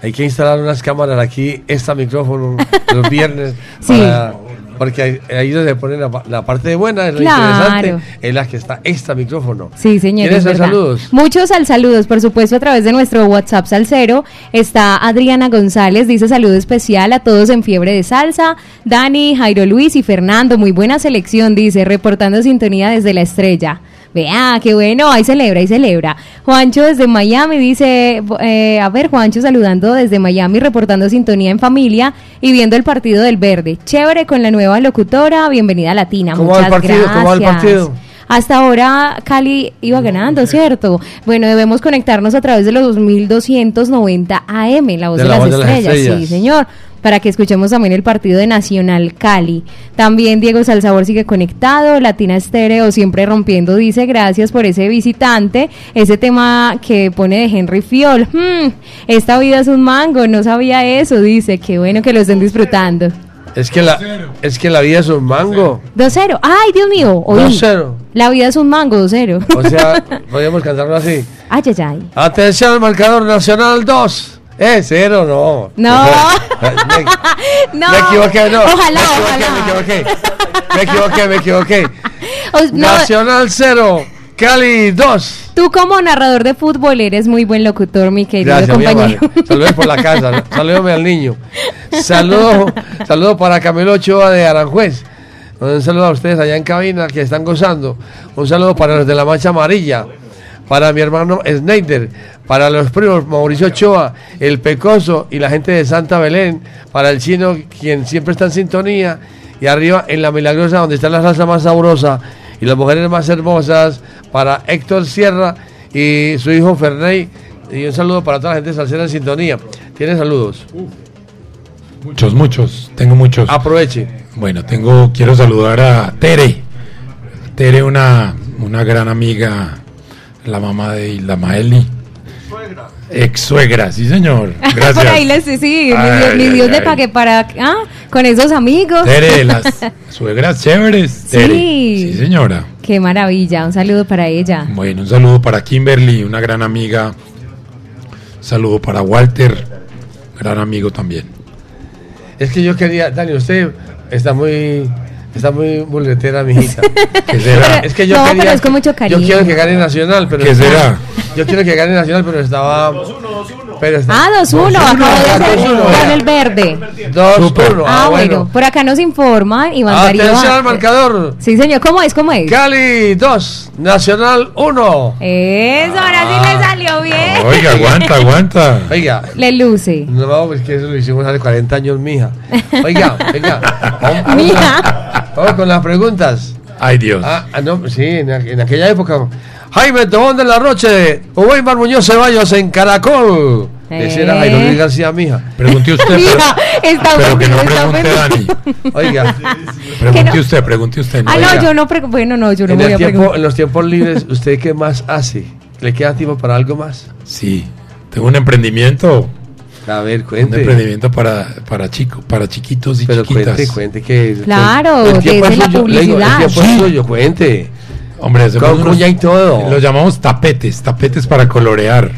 hay que instalar unas cámaras aquí, este micrófono, los viernes, Sí. para- porque ahí, es donde se pone la, pa- la parte buena, es lo Claro. interesante, es la que está extra micrófono. Sí, señor. ¿Tienes saludos? Muchos al saludos, por supuesto, a través de nuestro WhatsApp Salsero. Está Adriana González, dice saludo especial a todos en Fiebre de Salsa. Dani, Jairo Luis y Fernando, muy buena selección, dice, reportando sintonía desde la estrella. Vea, qué bueno, ahí celebra, ahí celebra. Juancho desde Miami dice, eh, a ver, Juancho saludando desde Miami, reportando sintonía en familia y viendo el partido del verde. Chévere con la nueva locutora, bienvenida Latina. ¿Cómo va el Muchas partido? ¿Cómo va el gracias. partido? Hasta ahora Cali iba ganando, ¿cierto? Bueno, debemos conectarnos a través de los 2290 AM, la voz de, las, estrellas. Sí, señor. Para que escuchemos también el partido de Nacional Cali. También Diego Salsabor sigue conectado. Latina Estéreo siempre rompiendo. Dice gracias por ese visitante. Ese tema que pone de Henry Fiol. Hmm, esta vida es un mango. No sabía eso. Dice qué bueno que lo estén disfrutando. Es que la, es que la vida es un mango. 2-0. Ay, Dios mío. oí. 2-0. La vida es un mango, 2-0. O sea, podríamos cantarlo así. Ay, ay, ay. Atención al marcador nacional 2. Eh, cero, no. No. Me, No. me equivoqué, no. Ojalá, me equivoqué, ojalá. me equivoqué. Me equivoqué, me equivoqué. O- no, Nacional 0, Cali 2. tú como narrador de fútbol eres muy buen locutor, mi querido Gracias, compañero. Saludos por la casa. Saludame al niño. Saludo, saludo para Camilo Ochoa de Aranjuez. Un saludo a ustedes allá en cabina que están gozando. Un saludo para los de la Mancha Amarilla. Para mi hermano Sneider. Para los primos Mauricio Ochoa, el Pecoso y la gente de Santa Belén. Para el chino, quien siempre está en sintonía. Y arriba en la Milagrosa, donde está la salsa más sabrosa y las mujeres más hermosas. Para Héctor Sierra y su hijo Ferney. Y un saludo para toda la gente salsera en sintonía. ¿Tiene saludos? Muchos, muchos. Tengo muchos. Aproveche. Bueno, tengo, quiero saludar a Tere. Tere, una, una gran amiga, la mamá de Hilda Maeli. Ex suegra, sí señor. Gracias. Por ahí les sí, mi, Ay, Dios, mi ay, Dios le ay. pague para ah, con esos amigos. Tere, las suegras chéveres. Tere. Sí. Sí, señora. Qué maravilla, un saludo para ella. Bueno, un saludo para Kimberly, una gran amiga. Saludo para Walter, gran amigo también. Es que yo quería, Dani, usted está muy, está muy buletera, mijita. ¿Qué será? Es que yo No, quería, pero es con mucho cariño. Yo quiero que gane Nacional, pero ¿Qué estaba- será? Yo quiero que gane Nacional, pero estaba. Pero está, Ah, 2-1, acabo de hacer 2-1, con el verde. 2-1. Ah, bueno. por acá nos informan Iván Darío. Atención ah, al marcador. Sí, señor, ¿cómo es? ¿Cómo es? Cali 2, Nacional 1. Eso, ahora sí le salió bien. Oiga, aguanta, aguanta. Oiga, Le luce. no, pues que eso lo hicimos hace 40 años, mija. Oiga, oiga. vamos- Mija. Vamos con las preguntas. Ay, Dios. Ah, ah, no, sí, en, aqu- en aquella época. Jaime Tobón de la Roche, Weimar Muñoz Ceballos en Caracol. Ese era Jairo Luis García, mija. Pregunte usted, pero, Mija, está pero que no pregunte. Dani. Oiga, Pregunte usted, pregunte usted. Ah, Oiga. no, yo no pregunto. Bueno, no, yo no en, voy el a tiempo, preguntar. en los tiempos libres, ¿usted qué más hace? ¿Le queda tiempo para algo más? Sí, tengo un emprendimiento. A ver, Un cuente. emprendimiento para, para chicos, para chiquitos y Pero chiquitas. cuente, cuente que... Claro, el tiempo dese es la suyo, le digo, publicidad. el tiempo es suyo, cuente. Hombre, hacemos Con unos- y todo. Los llamamos tapetes, tapetes para colorear.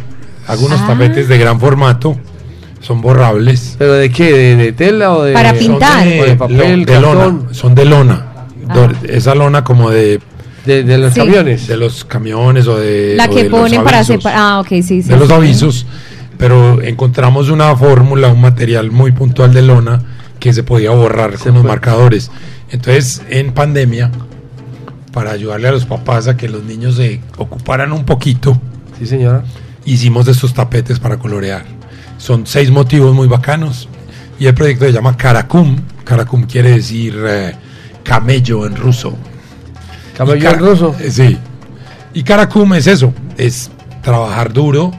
Algunos Ah. tapetes de gran formato, son borrables. ¿Pero de qué? ¿De, de tela o de...? Para Son pintar. de, O de papel, de lona, son de lona. Ah. Esa lona como de, De, de los Sí. camiones. de los camiones o de, La que de ponen para separar. Ah, ok, sí, sí. de los sí. avisos, pero encontramos una fórmula, un material muy puntual de lona que se podía borrar con los marcadores. Entonces, en pandemia, para ayudarle a los papás a que los niños se ocuparan un poquito, Sí, señora. hicimos estos tapetes para colorear. Son seis motivos muy bacanos y el proyecto se llama Karakum. Karakum quiere decir eh, camello en ruso. Camello en ruso. eh, Sí. Y Karakum es eso, es trabajar duro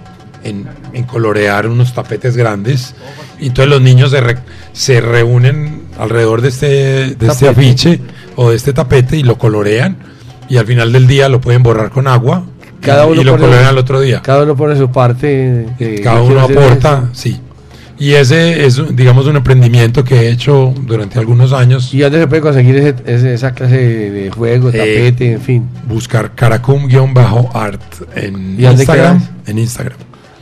en, en colorear unos tapetes grandes. Y entonces los niños se, re- se reúnen alrededor de este, de este afiche o de este tapete y lo colorean. y al final del día lo pueden borrar con agua Cada y, uno y lo colorean al otro día. Cada uno pone su parte. que Cada uno aporta, sí. Y ese es, digamos, un emprendimiento que he hecho durante algunos años. ¿Y dónde se puede conseguir ese- ese- esa clase de juego, Eh, tapete, en fin? Buscar caracum-art en ¿Y Instagram. En Instagram.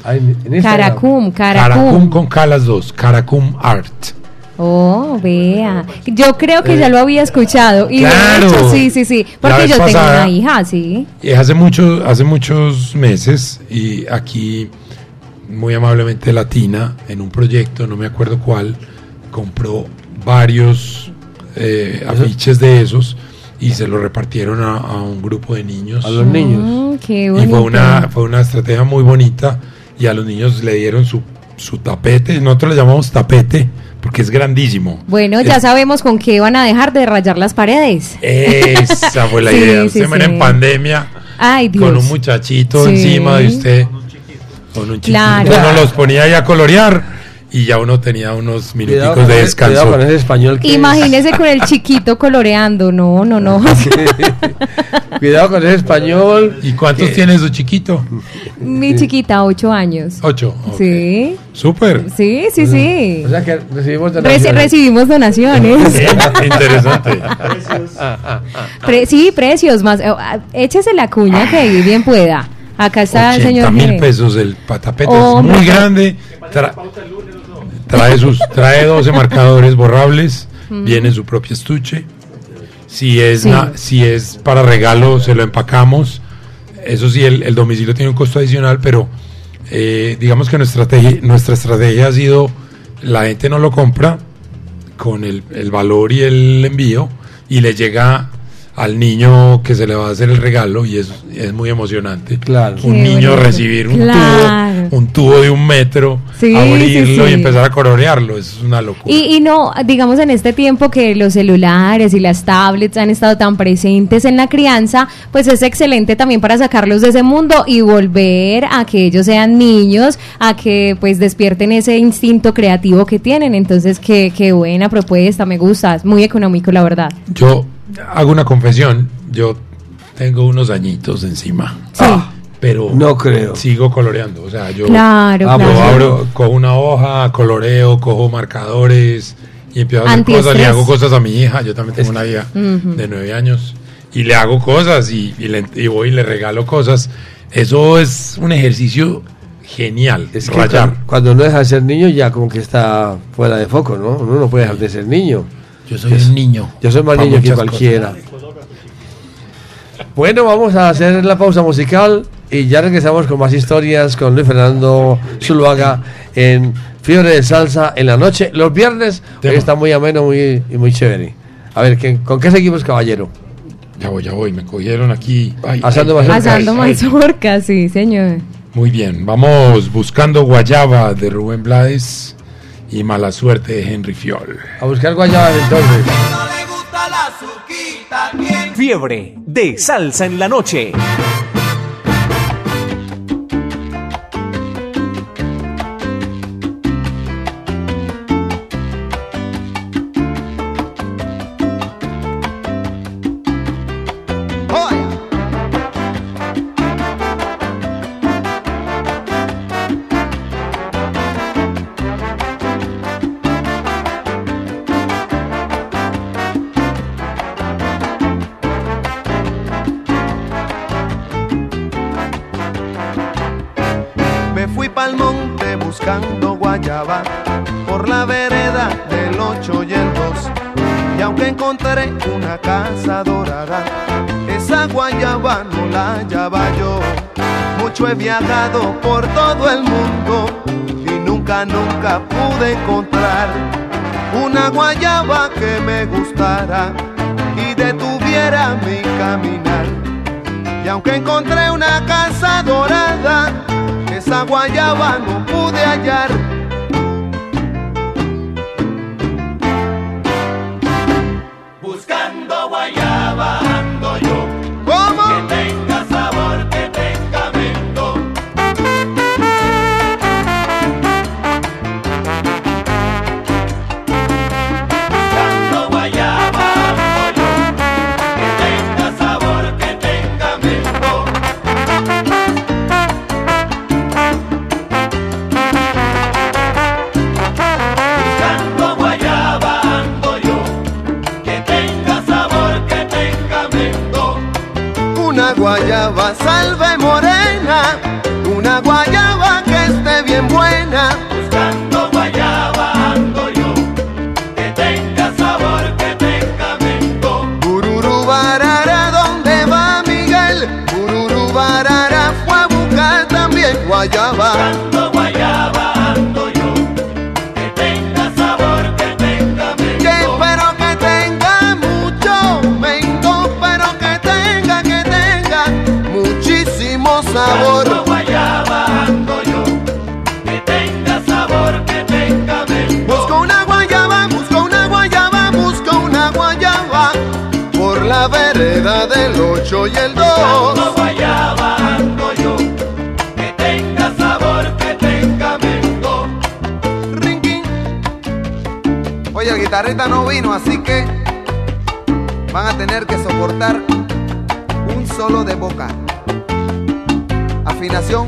Ah, en- en Instagram. Caracum, Caracum Caracum. con K las dos. Caracum Art. Oh, vea. Yo creo que Eh, ya lo había escuchado. Y de claro. hecho, sí, sí, sí. Porque yo tengo una hija, sí. Y hace, mucho, hace muchos meses, y aquí muy amablemente Latina, en un proyecto, no me acuerdo cuál, compró varios eh, afiches de esos y se los repartieron a, a un grupo de niños. A los niños. Mm, qué Y fue una, fue una estrategia muy bonita y a los niños le dieron su, su tapete, nosotros le llamamos tapete porque es grandísimo. Bueno, ya Es- sabemos con qué van a dejar de rayar las paredes. Esa fue la Sí, idea. sí, Usted en pandemia Ay, Dios. con un muchachito Sí. encima de usted, con un chiquito. Claro. Uno los ponía ahí a colorear y ya uno tenía unos minuticos de descanso. cuidado con ese español que Imagínese con el chiquito coloreando. No, no, no. Cuidado con ese español. ¿Y cuántos tiene su chiquito? Mi chiquita, ocho años. Ocho. ok. Sí, Súper. sí, sí, sí. O sea que recibimos Reci- donaciones. recibimos donaciones. Interesante. Pre- sí, precios más. eh, ah, Échese la cuña que bien pueda. Acá está el 80 señor. mil pesos el patapete es muy grande tra- trae sus trae 12 marcadores borrables Mm. viene su propio estuche si es Sí. na- si es para regalo se lo empacamos eso sí el, el domicilio tiene un costo adicional pero eh, digamos que nuestra estrategia nuestra estrategia ha sido la gente no lo compra con el, el valor y el envío y le llega al niño que se le va a hacer el regalo y es, es muy emocionante. Claro. Un Qué niño bonito. recibir un Claro. tubo, un tubo de un metro, Sí, abrirlo sí, y empezar a colorearlo, es una locura. Y, y no, digamos en este tiempo que los celulares y las tablets han estado tan presentes en la crianza, pues es excelente también para sacarlos de ese mundo y volver a que ellos sean niños, a que pues despierten ese instinto creativo que tienen. Entonces, qué, qué buena propuesta, me gusta, es muy económico la verdad. Yo hago una confesión, yo tengo unos añitos encima. Sí. Pero No creo. sigo coloreando, o sea, yo Claro, abro, claro. abro, cojo una hoja, coloreo, cojo marcadores y empiezo a hacer cosas, le hago cosas a mi hija, yo también tengo una hija de nueve años y le hago cosas y, y le- y voy y le regalo cosas. Eso es un ejercicio genial, Es que rayar. cuando, cuando uno deja de ser niño ya como que está fuera de foco, ¿no? Uno no puede dejar de ser niño. Yo soy un niño. Yo soy más niño que cualquiera. Bueno, vamos a hacer la pausa musical y ya regresamos con más historias con Luis Fernando Zuluaga en Fiebre de Salsa en la noche. Los viernes hoy está muy ameno muy, y muy chévere. A ver, ¿qué- ¿con qué seguimos, caballero? Ya voy, ya voy, me cogieron aquí. Ay, Asando ay, mazorcas. Asando sí, señor. Muy bien, vamos buscando Guayaba de Rubén Blades y Mala Suerte de Henry Fiol. A buscar guayabas entonces. Fiebre de salsa en la noche. Aunque encontré una casa dorada, esa guayaba no salve el 8 y el 2. Ando guayaba, ando yo, que tenga sabor, que tenga mento. Rinquín. Oye, el guitarrita no vino, así que van a tener que soportar un solo de boca. Afinación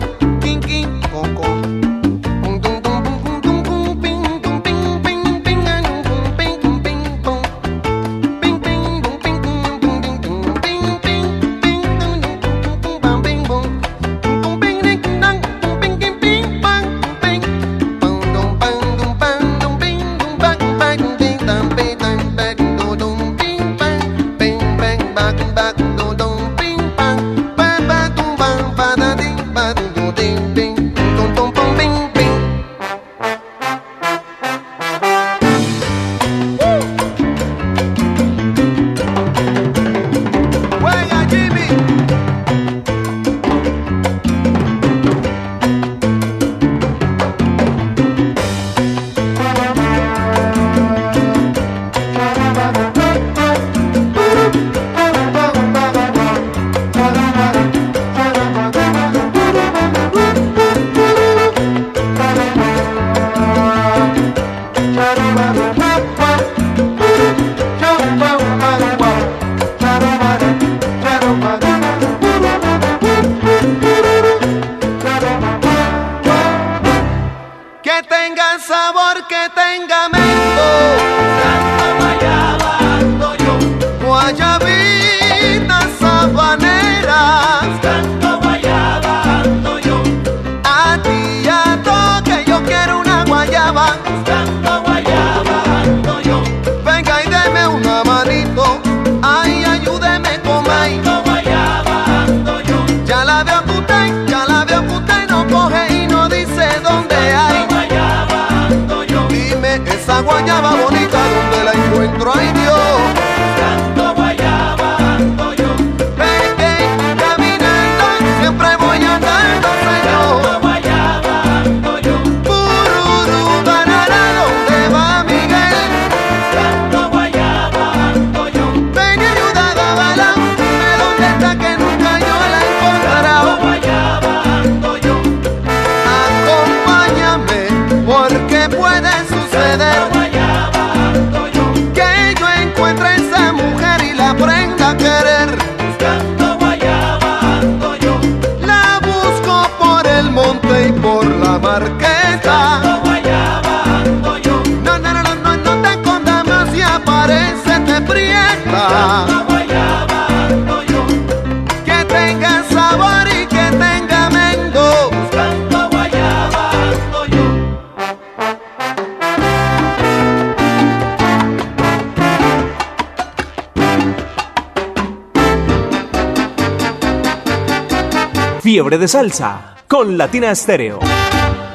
Fiebre de Salsa con Latina Estéreo.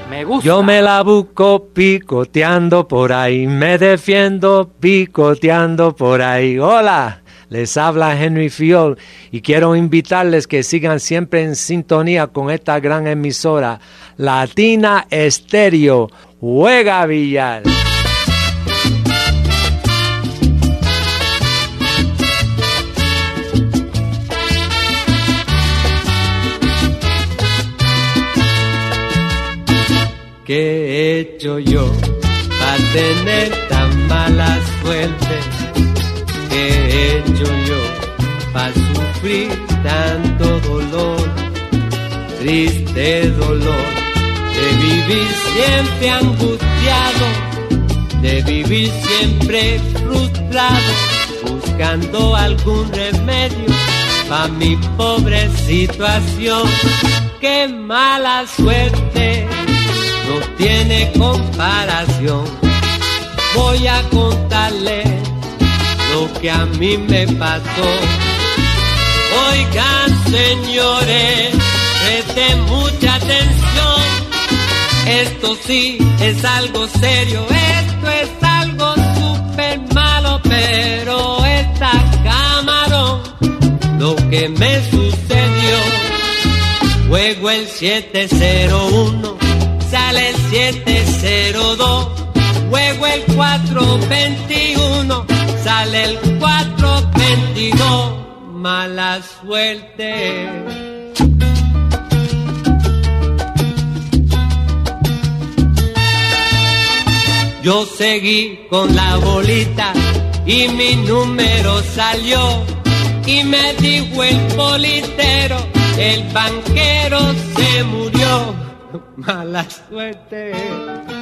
Me gusta. Yo me la busco picoteando por ahí, me defiendo picoteando por ahí. Hola, les habla Henry Fiol y quiero invitarles que sigan siempre en sintonía con esta gran emisora, Latina Estéreo. Juega Villar. ¿Qué he hecho yo para tener tan mala suerte? ¿Qué he hecho yo para sufrir tanto dolor? Triste dolor de vivir siempre angustiado, de vivir siempre frustrado, buscando algún remedio para mi pobre situación. ¡Qué mala suerte! No tiene comparación. Voy a contarle lo que a mí me pasó. Oigan, señores, presten mucha atención. Esto sí es algo serio, esto es algo súper malo, pero esta camarón, lo que me sucedió, juego el 701, sale el 702, juego el 421, sale el 422, mala suerte. Yo seguí con la bolita y mi número salió y me dijo el politero, el banquero se murió. Mala suerte.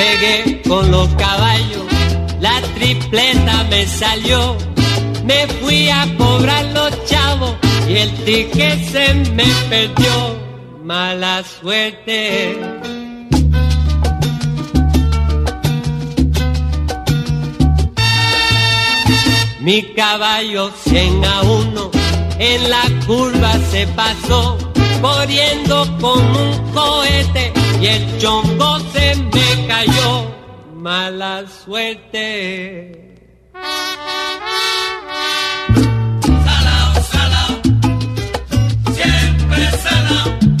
Pegué con los caballos, la tripleta me salió. Me fui a cobrar los chavos y el ticket se me perdió. Mala suerte. Mi caballo 100 a 1 en la curva se pasó, corriendo como un cohete y el chongo se me cayó. Mala suerte. Salao, salao, siempre salao.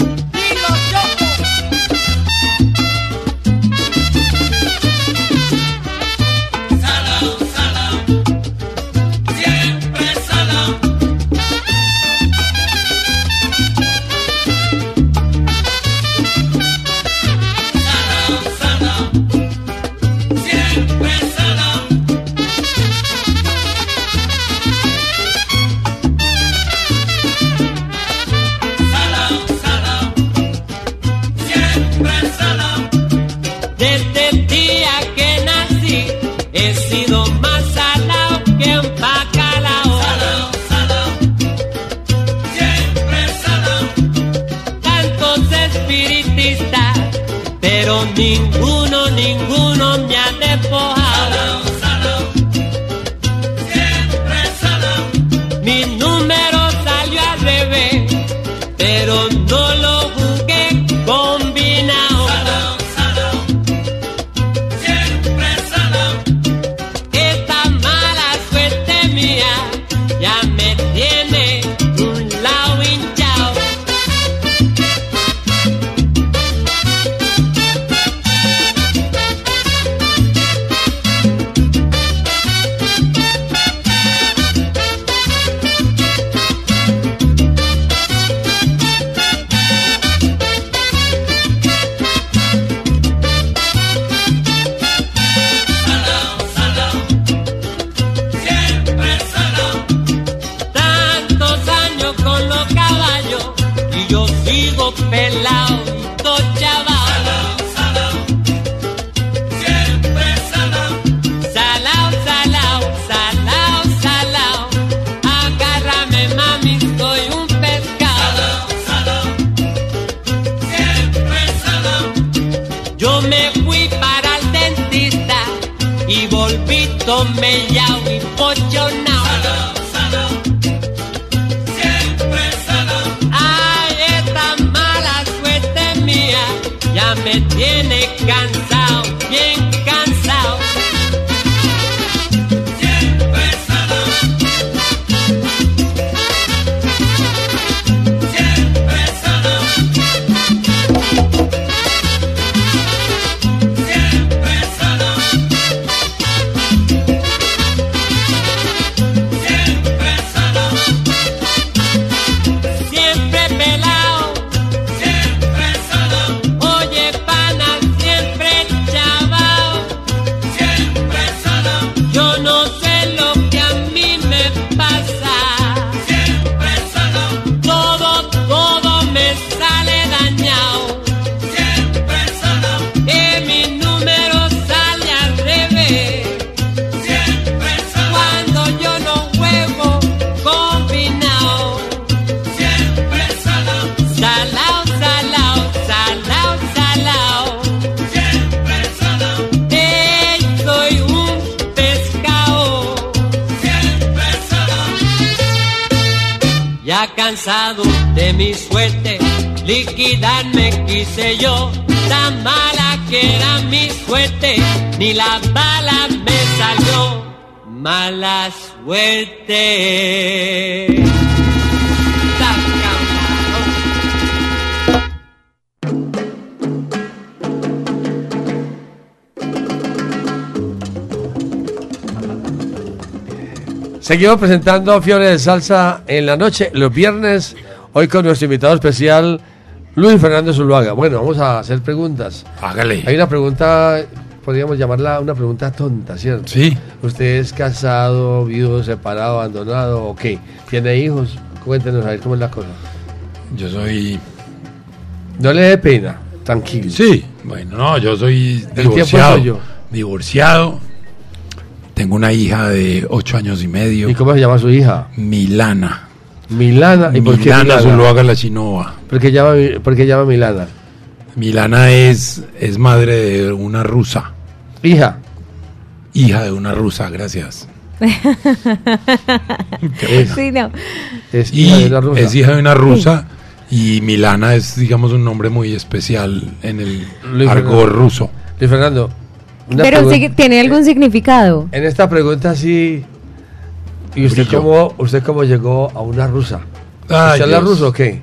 Seguimos presentando Fiore de Salsa en la noche, los viernes, hoy con nuestro invitado especial, Luis Fernando Zuluaga. Bueno, vamos a hacer preguntas. Hágale. Hay una pregunta, podríamos llamarla una pregunta tonta, ¿cierto? Sí. ¿Usted es casado, viudo, separado, abandonado o qué? ¿Tiene hijos? Cuéntenos a ver cómo es la cosa. Yo soy. No le dé pena, tranquilo. Sí, bueno, no, yo soy El tiempo divorciado. suyo. Divorciado. Tengo una hija de ocho años y medio. ¿Y cómo se llama su hija? Milana. Milana. ¿Y por qué Milana Milana? Zuluaga la Chinoa. ¿Por qué llama, por qué llama Milana? Milana es, es madre de una rusa. Hija. Hija de una rusa, gracias. sí, no. Es Y hija de una rusa. es hija de una rusa. Y Milana es, digamos, un nombre muy especial en el Luis argot Fernando. ruso. Luis Fernando. Una Pero tiene algún significado. En esta pregunta sí. ¿Y usted Brillo. cómo, usted cómo llegó a una rusa? Ay, ¿Usted habla ruso o qué?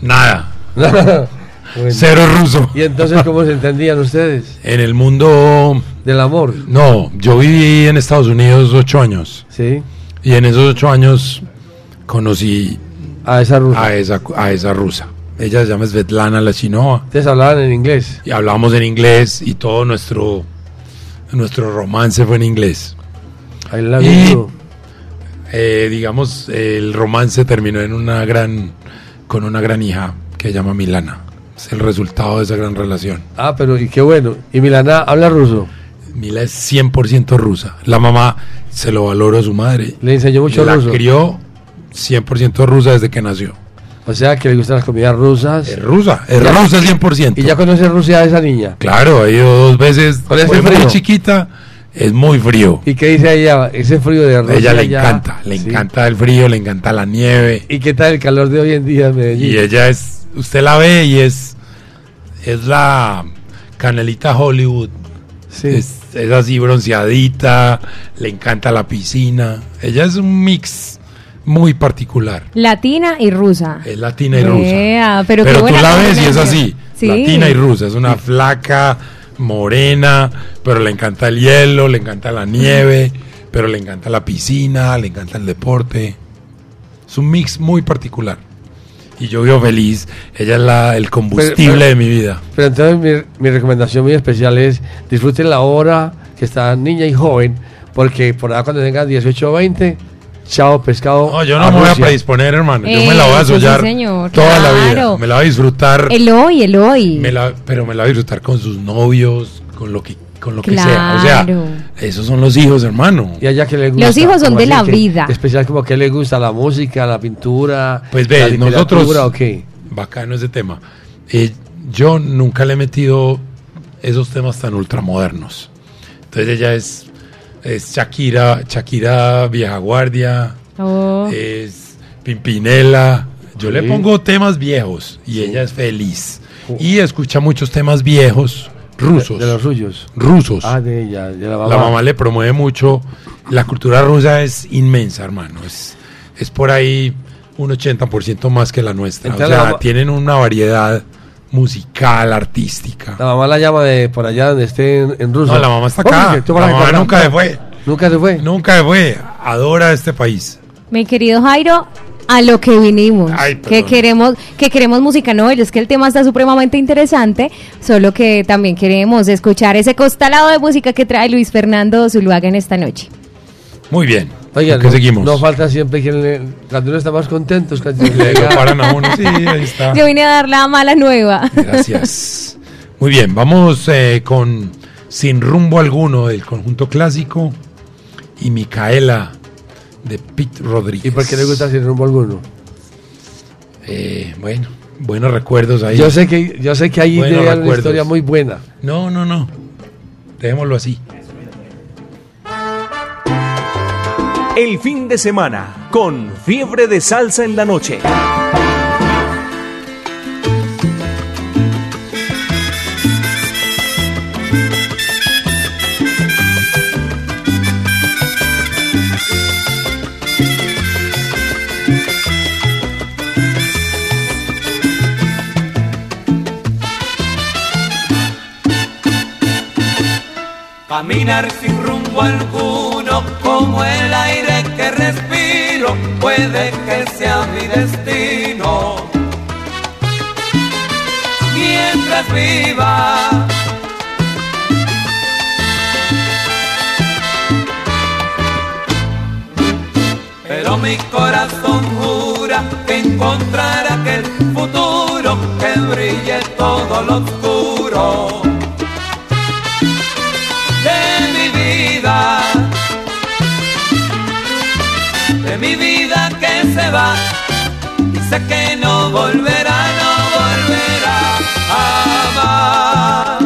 Nada. Bueno. Cero ruso. ¿Y entonces cómo se entendían ustedes? En el mundo del amor. No, yo viví en Estados Unidos ocho años. Sí. Y en esos ocho años conocí a esa rusa. A esa, a esa rusa. Ella se llama Svetlana Lachinova. Ustedes hablaban en inglés. Y hablábamos en inglés y todo nuestro nuestro romance fue en inglés. I love Y, you. eh, digamos, el romance terminó en una gran con una gran hija que se llama Milana. Es el resultado de esa gran relación. Ah, pero y qué bueno. ¿Y Milana habla ruso? Mila es 100% rusa. La mamá se lo valoró a su madre. Le enseñó mucho la ruso. crió 100% rusa desde que nació. O sea, que le gustan las comidas rusas. Es rusa, es Ya- rusa 100%. ¿Y ya conoce Rusia a esa niña? Claro, ha ido dos veces. ¿Con ese Fue muy chiquita, es muy frío. ¿Y qué dice ella? Ese frío de A Rusia. ella le encanta, le Sí. encanta el frío, le encanta la nieve. ¿Y qué tal el calor de hoy en día en Medellín? Y ella es, usted la ve y es, es la canelita Hollywood. Es, es así bronceadita, le encanta la piscina. Ella es un mix muy particular. Latina y rusa. Es latina y rusa. Pero, Pero tú la ves y es así, Sí. latina y rusa. Es una flaca, morena, pero le encanta el hielo, le encanta la nieve, pero le encanta la piscina, le encanta el deporte. Es un mix muy particular. Y yo vivo feliz. Ella es la, el combustible Pero- pero- de mi vida. Pero entonces mi, mi recomendación muy especial es disfruten la hora que está niña y joven, porque por ahí cuando tengan 18 o 20, chao pescado. No, yo no me voy a predisponer, hermano. Yo me la voy a sí, soñar toda la vida. Me la voy a disfrutar. El hoy, el hoy. Me la- pero me la voy a disfrutar con sus novios, con lo que, con lo que sea. O sea, esos son los hijos, hermano. Y allá que le gusta. Los hijos son de la que- vida. Especial como que le gusta la música, la pintura. Pues la ve, literatura, nosotros. ¿o qué? Bacano ese tema. Eh, yo nunca le he metido esos temas tan ultramodernos. Entonces ella es, es Shakira, Shakira vieja guardia, Oh. es Pimpinela. Yo le pongo temas viejos y ella es feliz. Y escucha muchos temas viejos rusos. De, de los suyos. Rusos. Ah, de ella, de la mamá. La mamá le promueve mucho. La cultura rusa es inmensa, hermano. Es, es por ahí un 80% más que la nuestra. Entonces o sea, tienen una variedad musical, artística. La mamá la llama de por allá donde esté en, en Rusia. No, la mamá está acá. La mamá nunca se fue. Nunca se fue. Nunca se fue. Adora este país. Mi querido Jairo, a lo que vinimos, Ay, que queremos, que queremos música, no, es que el tema está supremamente interesante, solo que también queremos escuchar ese costalado de música que trae Luis Fernando Zuluaga en esta noche. Muy bien. Oigan, ¿Qué no, seguimos? no falta siempre quien le, cuando uno está más contento es cuando Le paran a uno. Sí, ahí está. Yo vine a dar la mala nueva. Gracias. Muy bien, vamos eh, con Sin rumbo alguno del conjunto clásico y Micaela de Pete Rodríguez. ¿Y por qué le gusta sin rumbo alguno? Eh, bueno, buenos recuerdos ahí. Yo sé que yo sé que ahí haber una historia muy buena. No, no, no. Dejémoslo así. El fin de semana con Fiebre de Salsa en la noche. Caminar sin rumbo alguno, como el aire respiro, puede que sea mi destino. Mientras viva, pero mi corazón jura que encontrará aquel futuro que brille todo lo se va, sé que no volverá, no volverá jamás.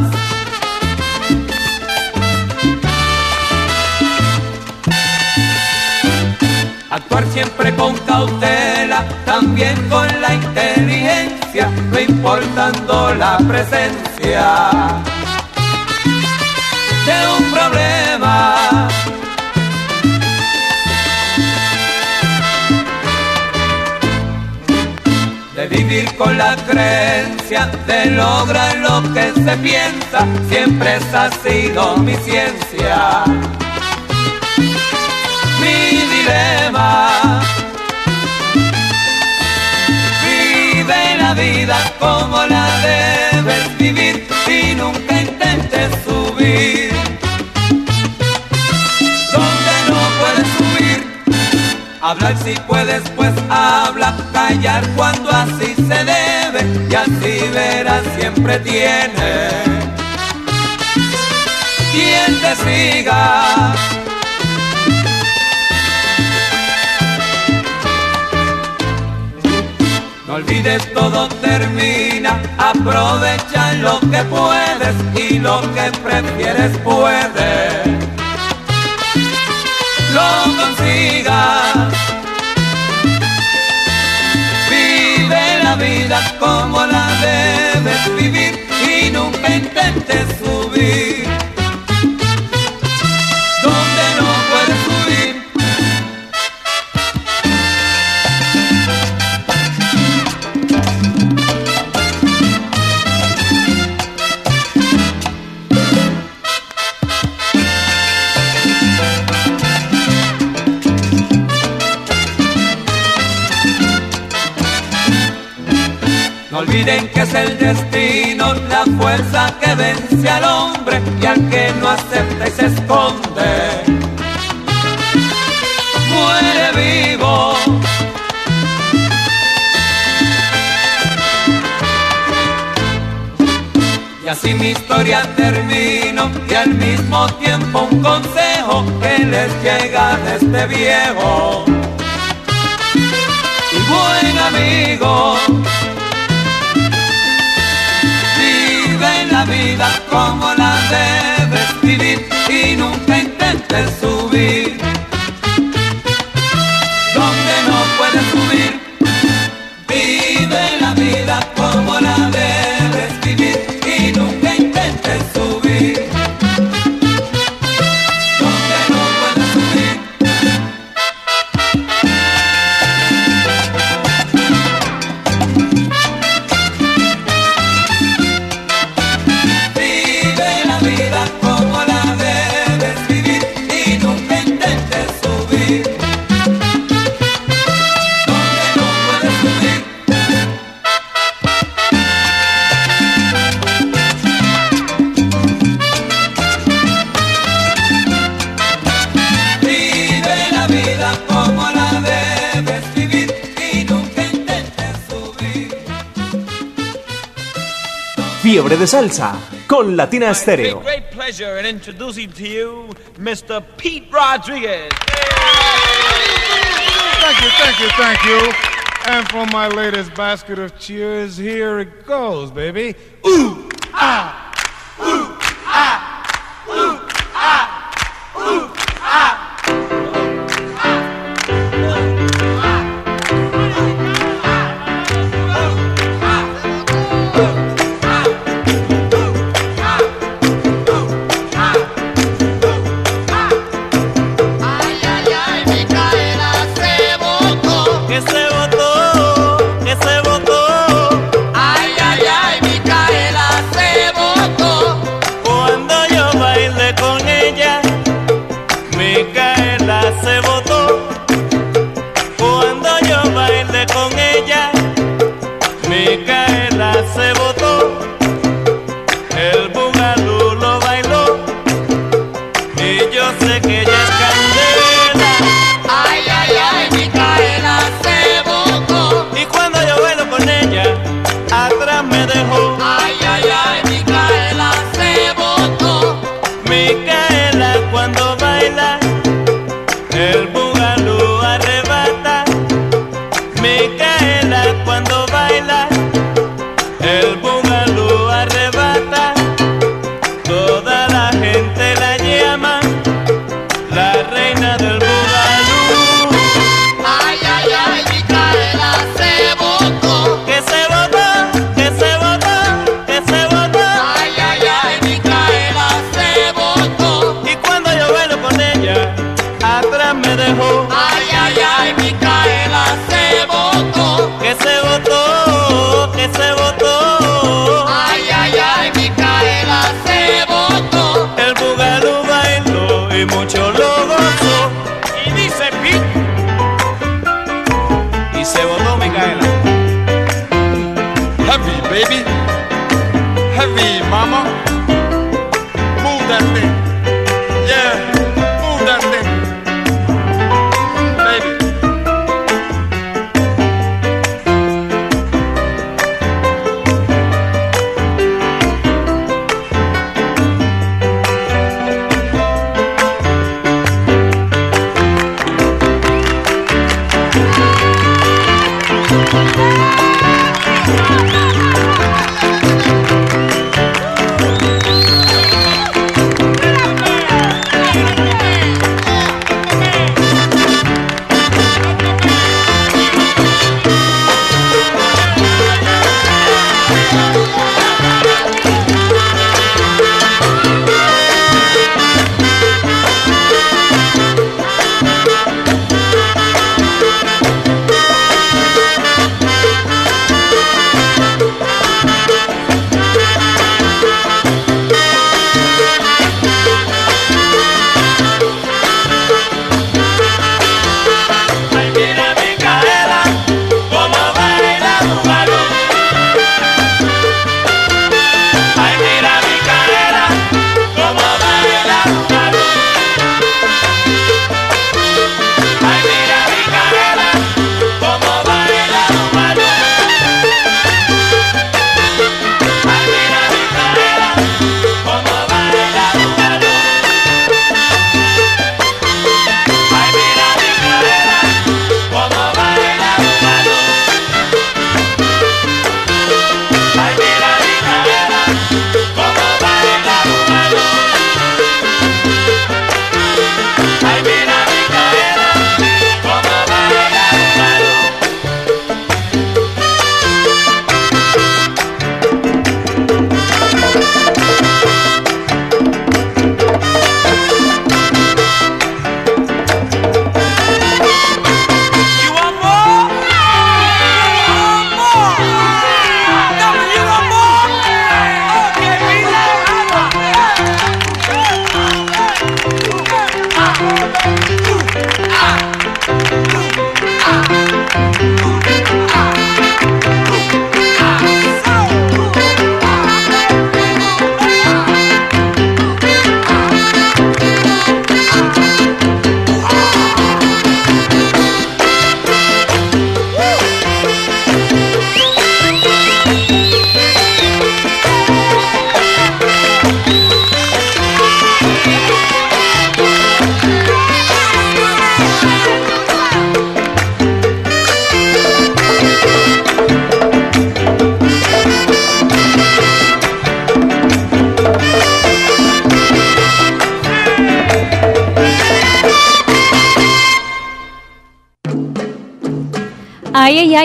Actuar siempre con cautela, también con la inteligencia, no importando la presencia de un problema. Vivir con la creencia de lograr lo que se piensa, siempre esa ha sido mi ciencia. Mi dilema. Vive la vida como la debes vivir y nunca intentes subir. Hablar si puedes, pues habla, callar cuando así se debe y así verás siempre tiene quien te siga. No olvides todo termina, aprovecha lo que puedes y lo que prefieres puedes. Lo consigas. Vive la vida como la debes vivir y nunca intentes subir. Olviden que es el destino, la fuerza que vence al hombre y al que no acepta y se esconde. Muere vivo. Y así mi historia termino y al mismo tiempo un consejo que les llega de este viejo y buen amigo. Vida como la debes vivir y nunca intentes subir. Fiebre de Salsa con Latina Stereo. Great pleasure in introducing to you Mr. Pete Rodriguez. Thank you, thank you, thank you. And for my latest basket of cheers, here it goes, baby. Ooh, ah,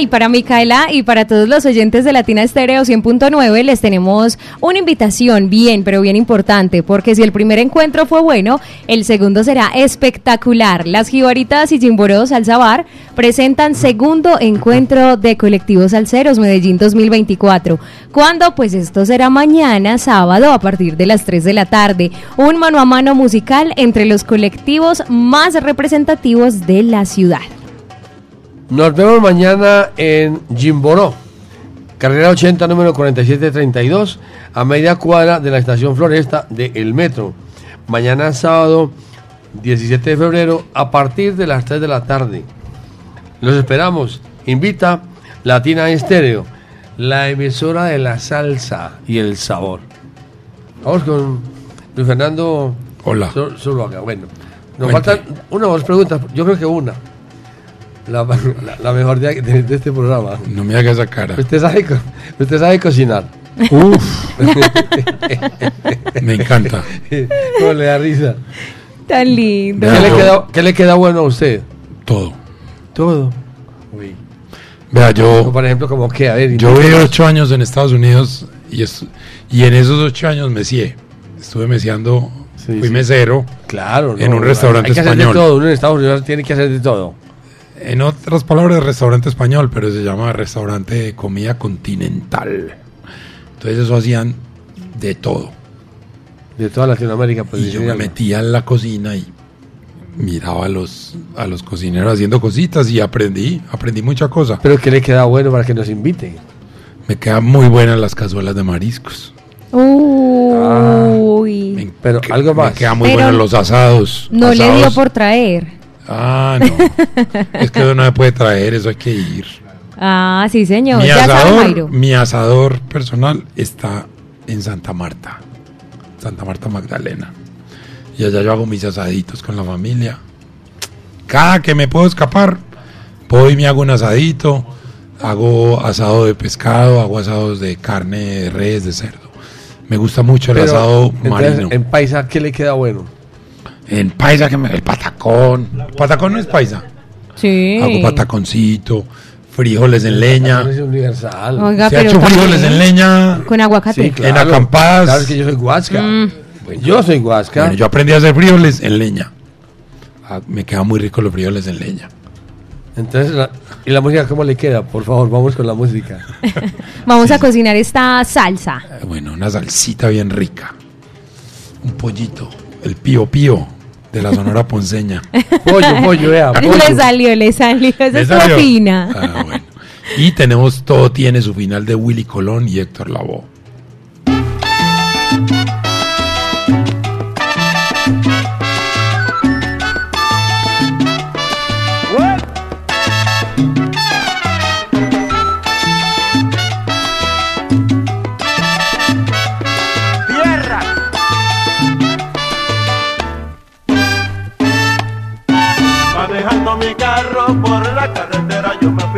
Ay, para Micaela y para todos los oyentes de Latina Estéreo 100.9 les tenemos una invitación bien, pero bien importante, porque si el primer encuentro fue bueno, el segundo será espectacular. Las Jibaritas y Jimboró Salsa Bar presentan segundo encuentro de colectivos salseros Medellín 2024. ¿Cuándo? Pues esto será mañana, sábado, a partir de las 3 de la tarde. Un mano a mano musical entre los colectivos más representativos de la ciudad. Nos vemos mañana en Jimboró, carrera 80, número 4732, a media cuadra de la estación Floresta de El Metro. Mañana sábado 17 de febrero, a partir de las 3 de la tarde. Los esperamos. Invita Latina Estéreo, la emisora de la salsa y el sabor. Vamos con Luis Fernando. Hola. Zuluaga. Bueno, nos Cuente. faltan una o dos preguntas. Yo creo que una. La, la- la mejor de, de- de este programa. No me haga esa cara. Usted sabe, usted sabe cocinar. Uf. Me encanta. ¿Cómo le da risa? Tan lindo. ¿Qué le, queda, qué le queda bueno a usted? Todo. Todo. Vea, yo, Por ejemplo, como que, a ver. yo viví ocho años en Estados Unidos y, es- y en esos ocho años mecié. Estuve meciando Sí, Fui sí. mesero. Claro, En no, un restaurante hay que hacer español. de todo. Uno en Estados Unidos tiene que hacer de todo. En otras palabras, restaurante español, pero se llama restaurante de comida continental. Entonces eso hacían de todo. De toda Latinoamérica. Pues, y yo me algo. metía en la cocina y miraba a los, a los cocineros haciendo cositas y aprendí, aprendí mucha cosa. Pero que le queda bueno para que nos invite. Me quedan muy buenas las cazuelas de mariscos. Uy. Pero algo más. Me quedan muy Pero buenos los asados. no le dio por traer. Ah, no. es que eso no se puede traer, eso hay que ir. Ah, sí, señor. Mi ya sabe, asador, Jairo. mi asador personal está en Santa Marta, Santa Marta Magdalena. Y allá yo hago mis asaditos con la familia. Cada que me puedo escapar, voy y me hago un asadito. Hago asado de pescado, hago asados de carne de res, de cerdo. Me gusta mucho el Pero, asado entonces, marino. En paisa, ¿qué le queda bueno? En paisa, que me, el patacón. Patacón no es paisa. Sí. Hago pataconcito, frijoles en leña. Es universal. Oiga, ¿Se ha pero hecho frijoles también en leña? Con aguacate. Sí, claro. En acampadas. Claro, es que yo soy huasca. Mm. Yo soy huasca. Bueno, yo aprendí a hacer frijoles en leña. Ah, me quedan muy ricos los frijoles en leña. Entonces, la- ¿y la música cómo le queda? Por favor, vamos con la música. Vamos a cocinar esta salsa. Eh, Bueno, una salsita bien rica. Un pollito. El pío pío de la Sonora Ponceña. pollo, pollo, vea, Le salió, le salió. Esa ¿Le es salió? fina. Ah, bueno. Y tenemos Todo tiene su final de Willy Colón y Héctor Lavoe.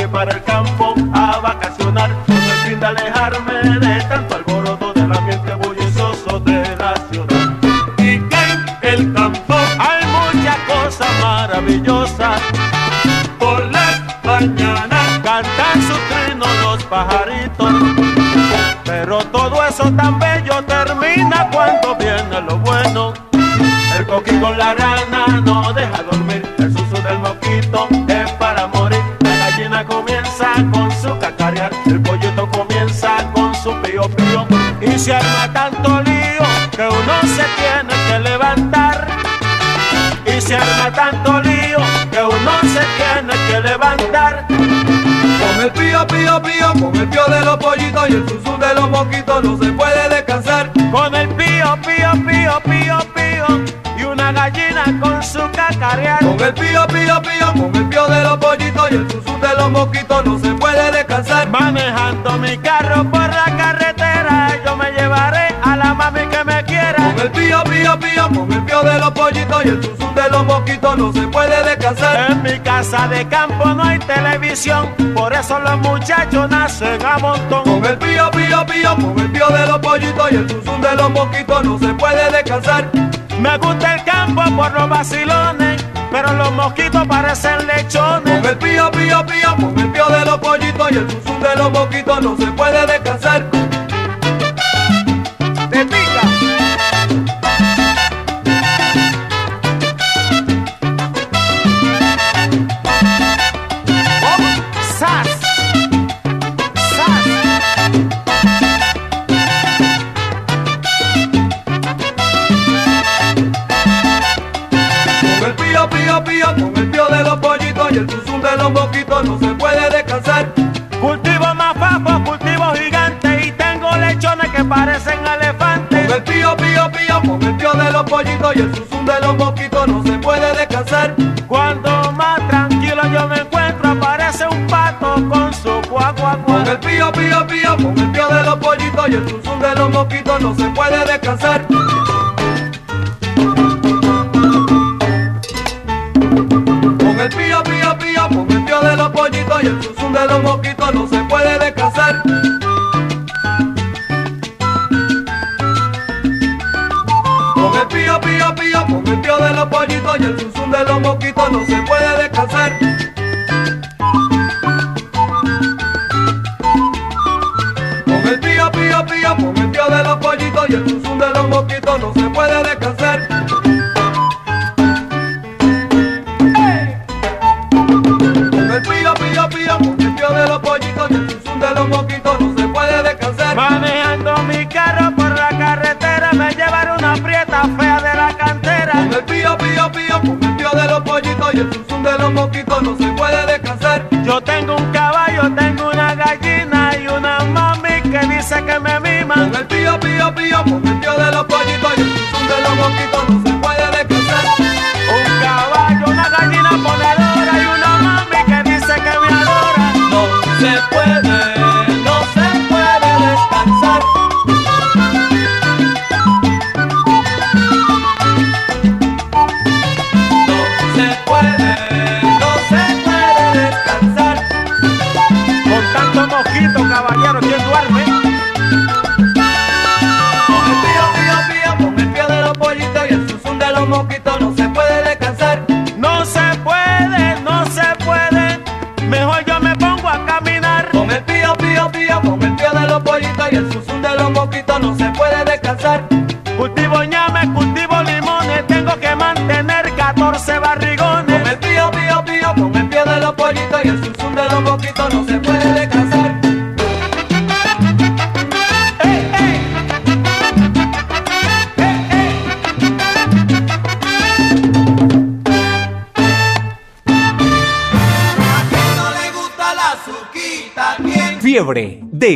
Me para el campo a vacacionar. Con el fin de alejarme de tanto alboroto del ambiente bullicioso de la ciudad. Y que en el campo hay muchas cosas maravillosas. Por las mañanas cantan sus trinos los pajaritos. Pero todo eso tan bello termina cuando viene lo bueno. El coquí con la rana no deja dormir. Y se arma tanto lío que uno se tiene que levantar. Y se arma tanto lío que uno se tiene que levantar. Con el pío, pío, pío, con el pío de los pollitos y el susum de los mosquitos no se puede descansar. Con el pío, pío, pío, pío, pío y una gallina con su cacarear. Con el pío, pío, pío, con el pío de los pollitos y el susum de los mosquitos no se puede descansar. Manejando mi carro pío, pío, pío, con el pío de los pollitos y el susum de los mosquitos no se puede descansar. En mi casa de campo no hay televisión, por eso los muchachos nacen a montón. Con el pío, pío, pío, con el pío de los pollitos y el susum de los mosquitos no se puede descansar. Me gusta el campo por los vacilones, pero los mosquitos parecen lechones. Con el pío, pío, pío, con el pío de los pollitos y el susum de los mosquitos no se puede descansar. Te pica. Y el susum de los mosquitos no se puede descansar. Cultivo más papo, cultivo gigante y tengo lechones que parecen elefantes. Con el pío, pío, pío, con el pío de los pollitos y el susum de los mosquitos no se puede descansar. Cuando más tranquilo yo me encuentro, aparece un pato con su cuá, cuá, cuá. Con el pío, pío, pío, con el pío de los pollitos y el susum de los mosquitos no se puede descansar. Los pollitos y el susum de los mosquitos no se puede descansar. Con el pío, pío, pío, con el pío de los pollitos y el susum de los mosquitos no se puede descansar. Con el pío, pío, pío, con el pío de los pollitos y el susum de los mosquitos no se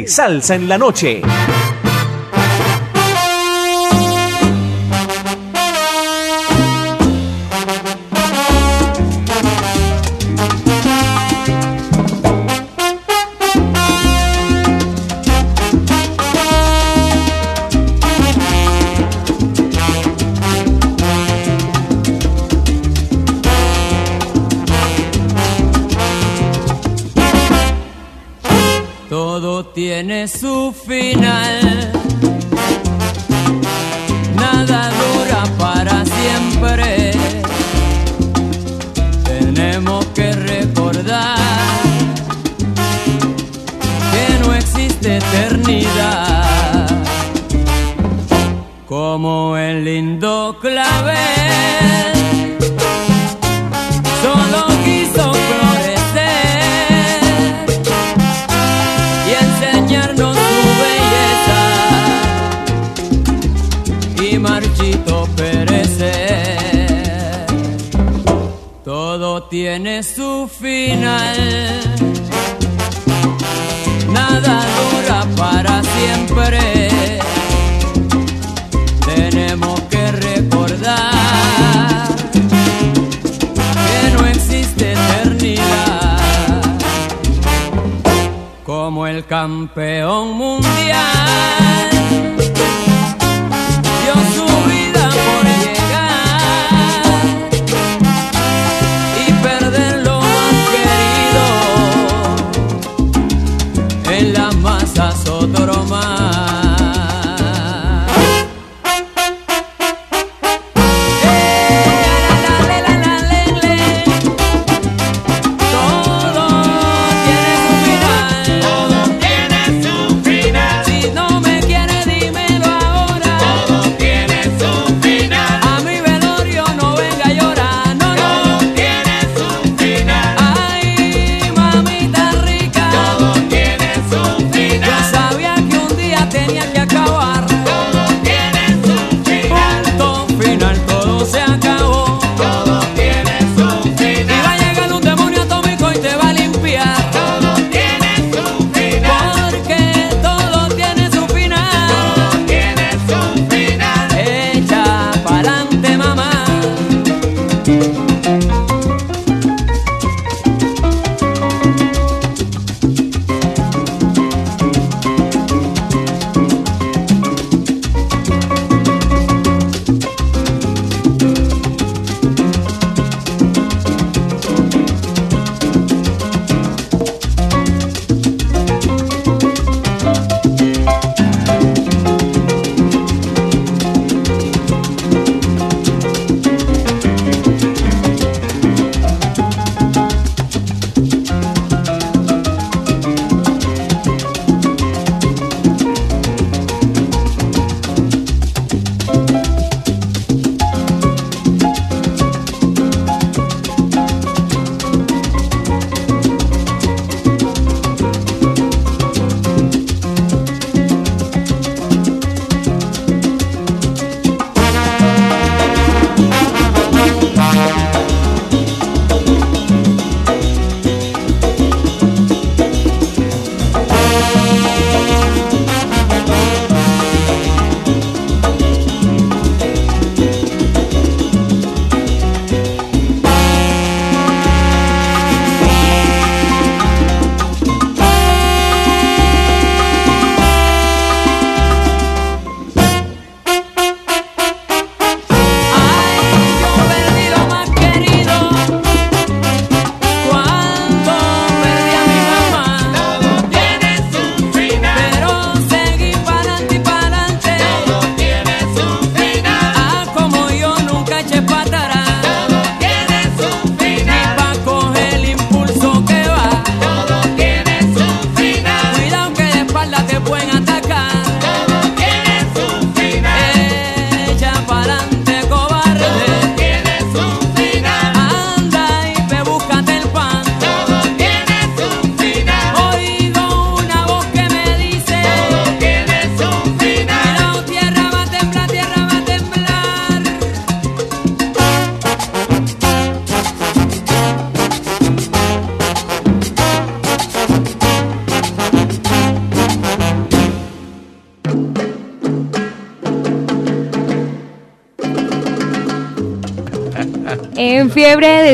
salsa en la noche. você acaba.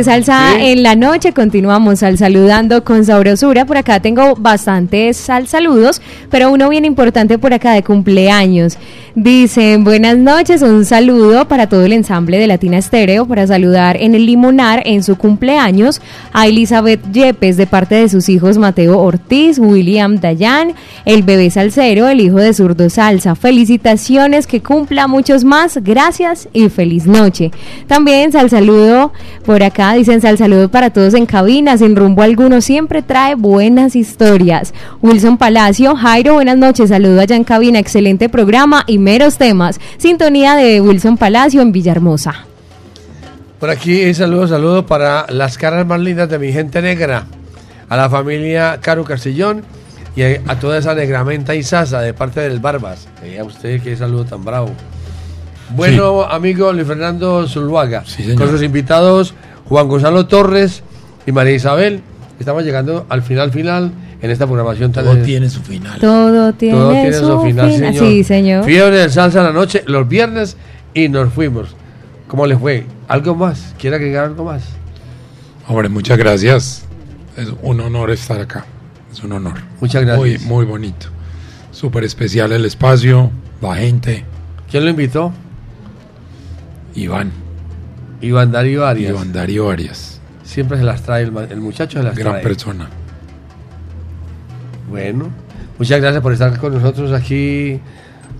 Salsa Sí. en la noche continuamos al saludando con sabrosura. Por acá tengo bastantes sal saludos, pero uno bien importante por acá de cumpleaños. Dicen, buenas noches, un saludo para todo el ensamble de Latina Estéreo para saludar en el Limonar en su cumpleaños a Elizabeth Yepes de parte de sus hijos Mateo Ortiz, William Dayan, el bebé salsero, el hijo de Zurdo Salsa. Felicitaciones, que cumpla muchos más. Gracias y feliz noche. También sal saludo por acá, dicen sal saludo para todos en cabina, sin rumbo alguno, siempre trae buenas historias. Wilson Palacio, Jairo, buenas noches, saludo allá en cabina, excelente programa y meros temas. Sintonía de Wilson Palacio en Villahermosa. Por aquí, saludos, saludos para las caras más lindas de mi gente negra, a la familia Caro Castillón y a, a toda esa negramenta y sasa de parte del Barbas. Vea usted qué saludo tan bravo. Bueno, amigo Luis Fernando Zuluaga, con sus invitados Juan Gonzalo Torres y María Isabel. Estamos llegando al final final en esta programación Todo tiene su final. Todo tiene, Todo tiene su, su final, fin- señor. Sí, señor. Fiebre de salsa la noche, los viernes y nos fuimos. ¿Cómo les fue? ¿Algo más? ¿Quiere agregar algo más? Hombre, muchas gracias. Es un honor estar acá. Es un honor. Muchas gracias. Muy, muy bonito. Súper especial el espacio, la gente. ¿Quién lo invitó? Iván. Iván Darío Arias. Iván Darío Arias. Siempre se las trae el, muchacho, se las Gran trae. persona. Bueno, muchas gracias por estar con nosotros aquí,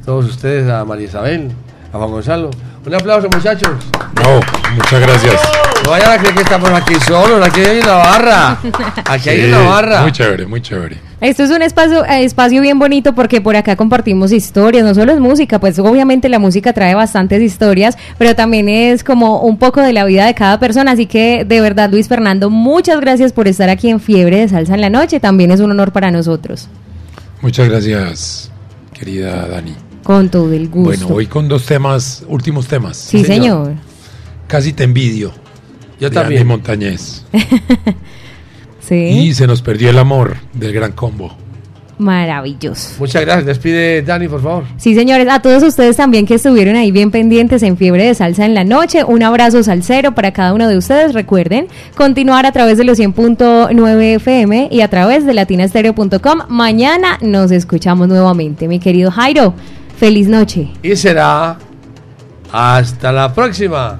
todos ustedes, a María Isabel, a Juan Gonzalo. Un aplauso, muchachos. No, muchas gracias. No vayan a creer que estamos aquí solos, aquí hay una barra. Aquí hay Sí, una barra. Muy chévere, muy chévere. Esto es un espacio, eh, espacio bien bonito porque por acá compartimos historias, no solo es música, pues obviamente la música trae bastantes historias, pero también es como un poco de la vida de cada persona, así que de verdad Luis Fernando, muchas gracias por estar aquí en Fiebre de Salsa en la Noche, también es un honor para nosotros, Muchas gracias, querida Dani. con todo el gusto. Bueno, voy con dos temas, últimos temas. sí, señor. Casi te envidio. Yo de también. Andy Montañez. Sí, Y se nos perdió el amor del gran combo. maravilloso. Muchas gracias. Despide Dani, por favor. Sí, señores, a todos ustedes también que estuvieron ahí bien pendientes en Fiebre de Salsa en la noche, un abrazo salsero para cada uno de ustedes. Recuerden continuar a través de los 100.9 FM y a través de latinastereo.com. Mañana nos escuchamos nuevamente, mi querido Jairo. Feliz noche. Y será hasta la próxima.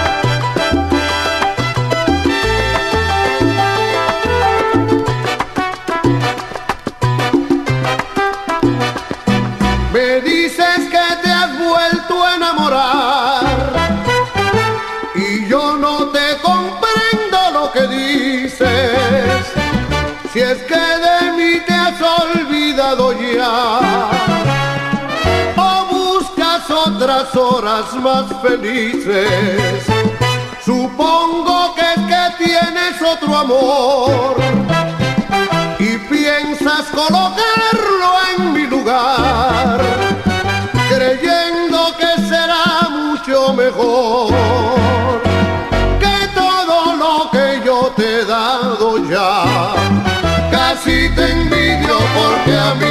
Otras horas más felices. Supongo que es que tienes otro amor y piensas colocarlo en mi lugar, creyendo que será mucho mejor que todo lo que yo te he dado ya. Casi te envidio porque a mí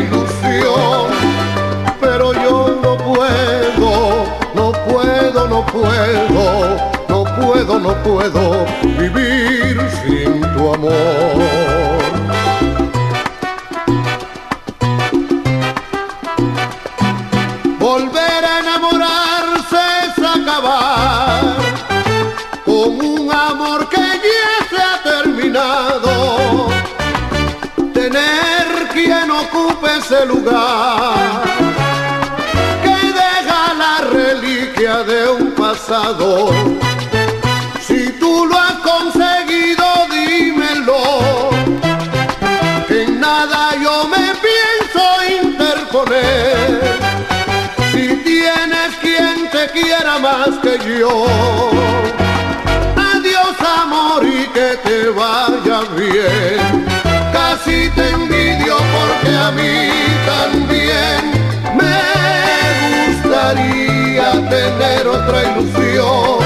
ilusión, pero yo no puedo, no puedo, no puedo, no puedo, no puedo vivir sin tu amor. ese lugar que deja la reliquia de un pasado. Si tú lo has conseguido, dímelo, que en nada yo me pienso interponer. Si tienes quien te quiera más que yo. Adiós amor y que te vaya bien. Casi te envío porque a mí también me gustaría tener otra ilusión.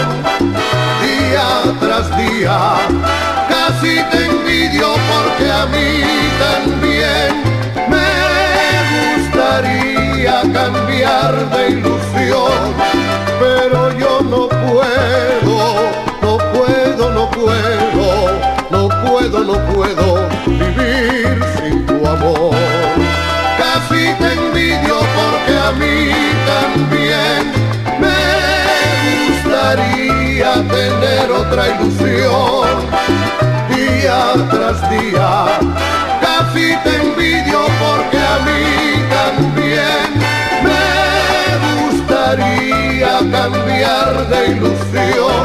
Día tras día, casi te envidio porque a mí también me gustaría cambiar de ilusión. Pero yo no puedo, no puedo, no puedo, no puedo, no puedo vivir porque a mí también me gustaría tener otra ilusión. Día tras día, casi te envidio porque a mí también me gustaría cambiar de ilusión.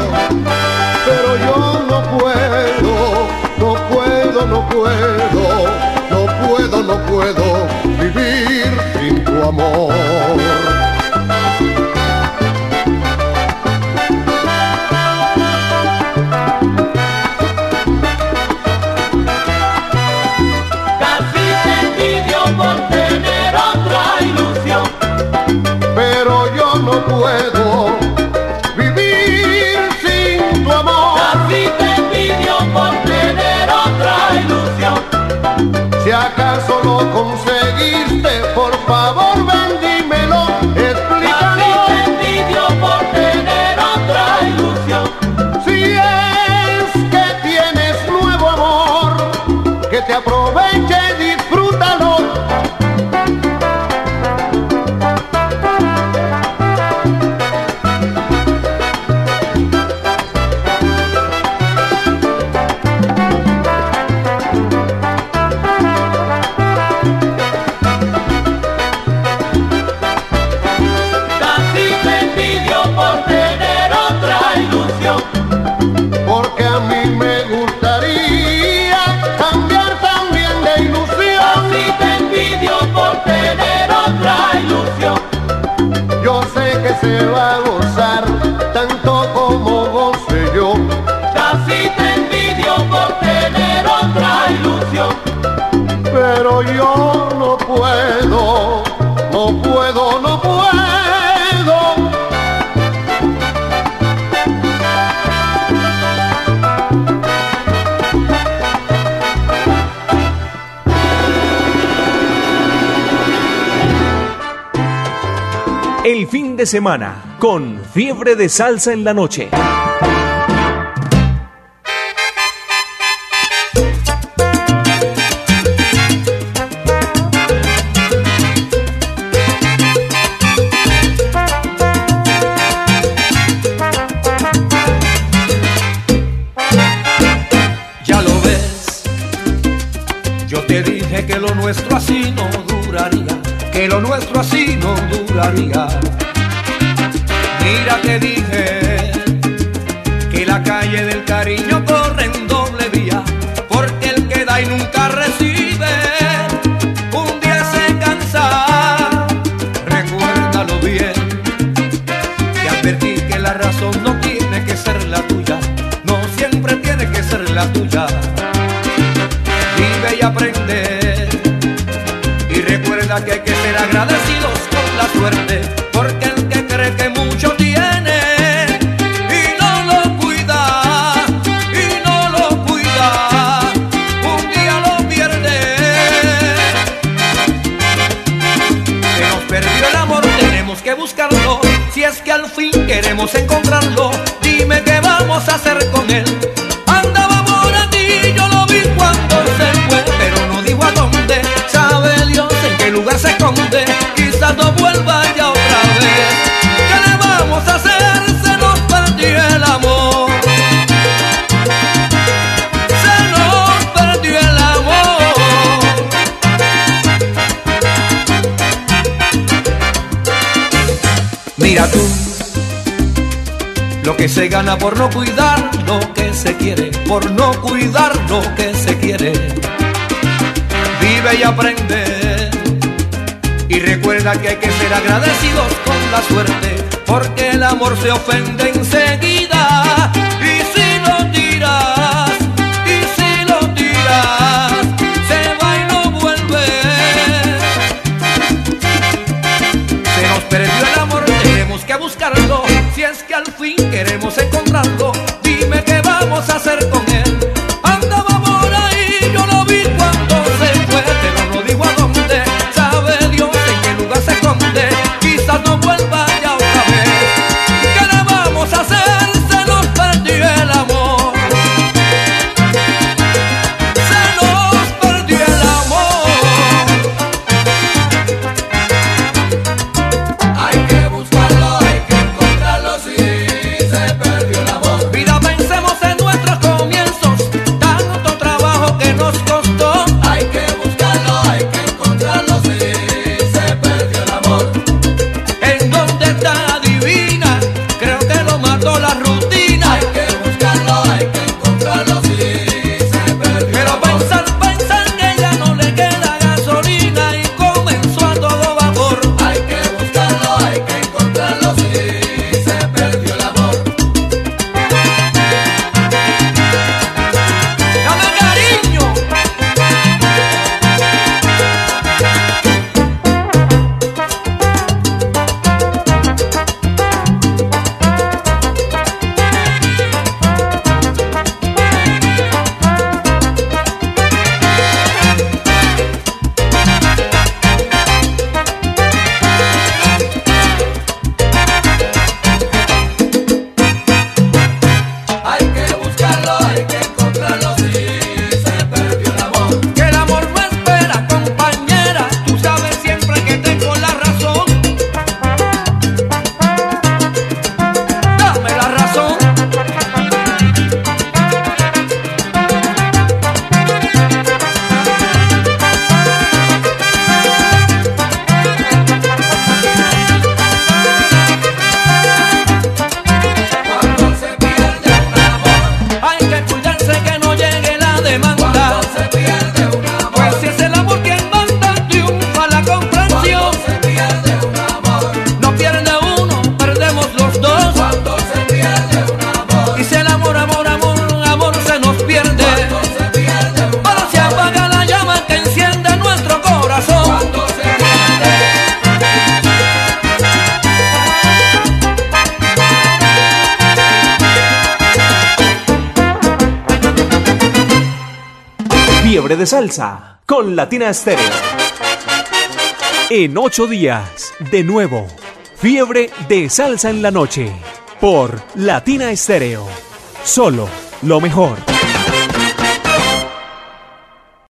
Pero yo no puedo, no puedo, no puedo, no puedo, no puedo vivir tu amor. Casi te envidio por tener otra ilusión. Pero yo no puedo vivir sin tu amor. Casi te envidio por tener otra ilusión. Si acaso lo por favor ven dímelo, Casi explícalo. te envidio por tener otra ilusión. Si es que tienes nuevo amor, que te aproveche, se va a gozar tanto como goce yo. Casi te envidio por tener otra ilusión. Pero yo no puedo, no puedo, no puedo. De semana con fiebre de salsa en la noche. Ya lo ves, yo te dije que lo nuestro así no duraría, que lo nuestro así no duraría. Mira te dije que la calle del cariño corre en doble vía, porque el que da y nunca recibe, un día se cansa, recuérdalo bien. Te advertí que la razón no tiene que ser la tuya, no siempre tiene que ser la tuya. Vive y aprende. Tenemos que buscarlo. Si es que al fin queremos encontrarlo, dime qué vamos a hacer con él. Andaba por ti, yo lo vi cuando se fue, pero no digo a dónde. Sabe Dios en qué lugar se esconde, quizás no vuelva que se gana por no cuidar lo que se quiere, por no cuidar lo que se quiere. Vive y aprende y recuerda que hay que ser agradecidos con la suerte, porque el amor se ofende enseguida y si lo tiras, y si lo tiras, se va y no vuelve. Se nos perdió el amor, tenemos que buscarlo si es que seguimos encontrando. Dime qué vamos a hacer con de salsa con Latina Stereo. En ocho días, de nuevo, fiebre de salsa en la noche por Latina Stereo. Solo lo mejor.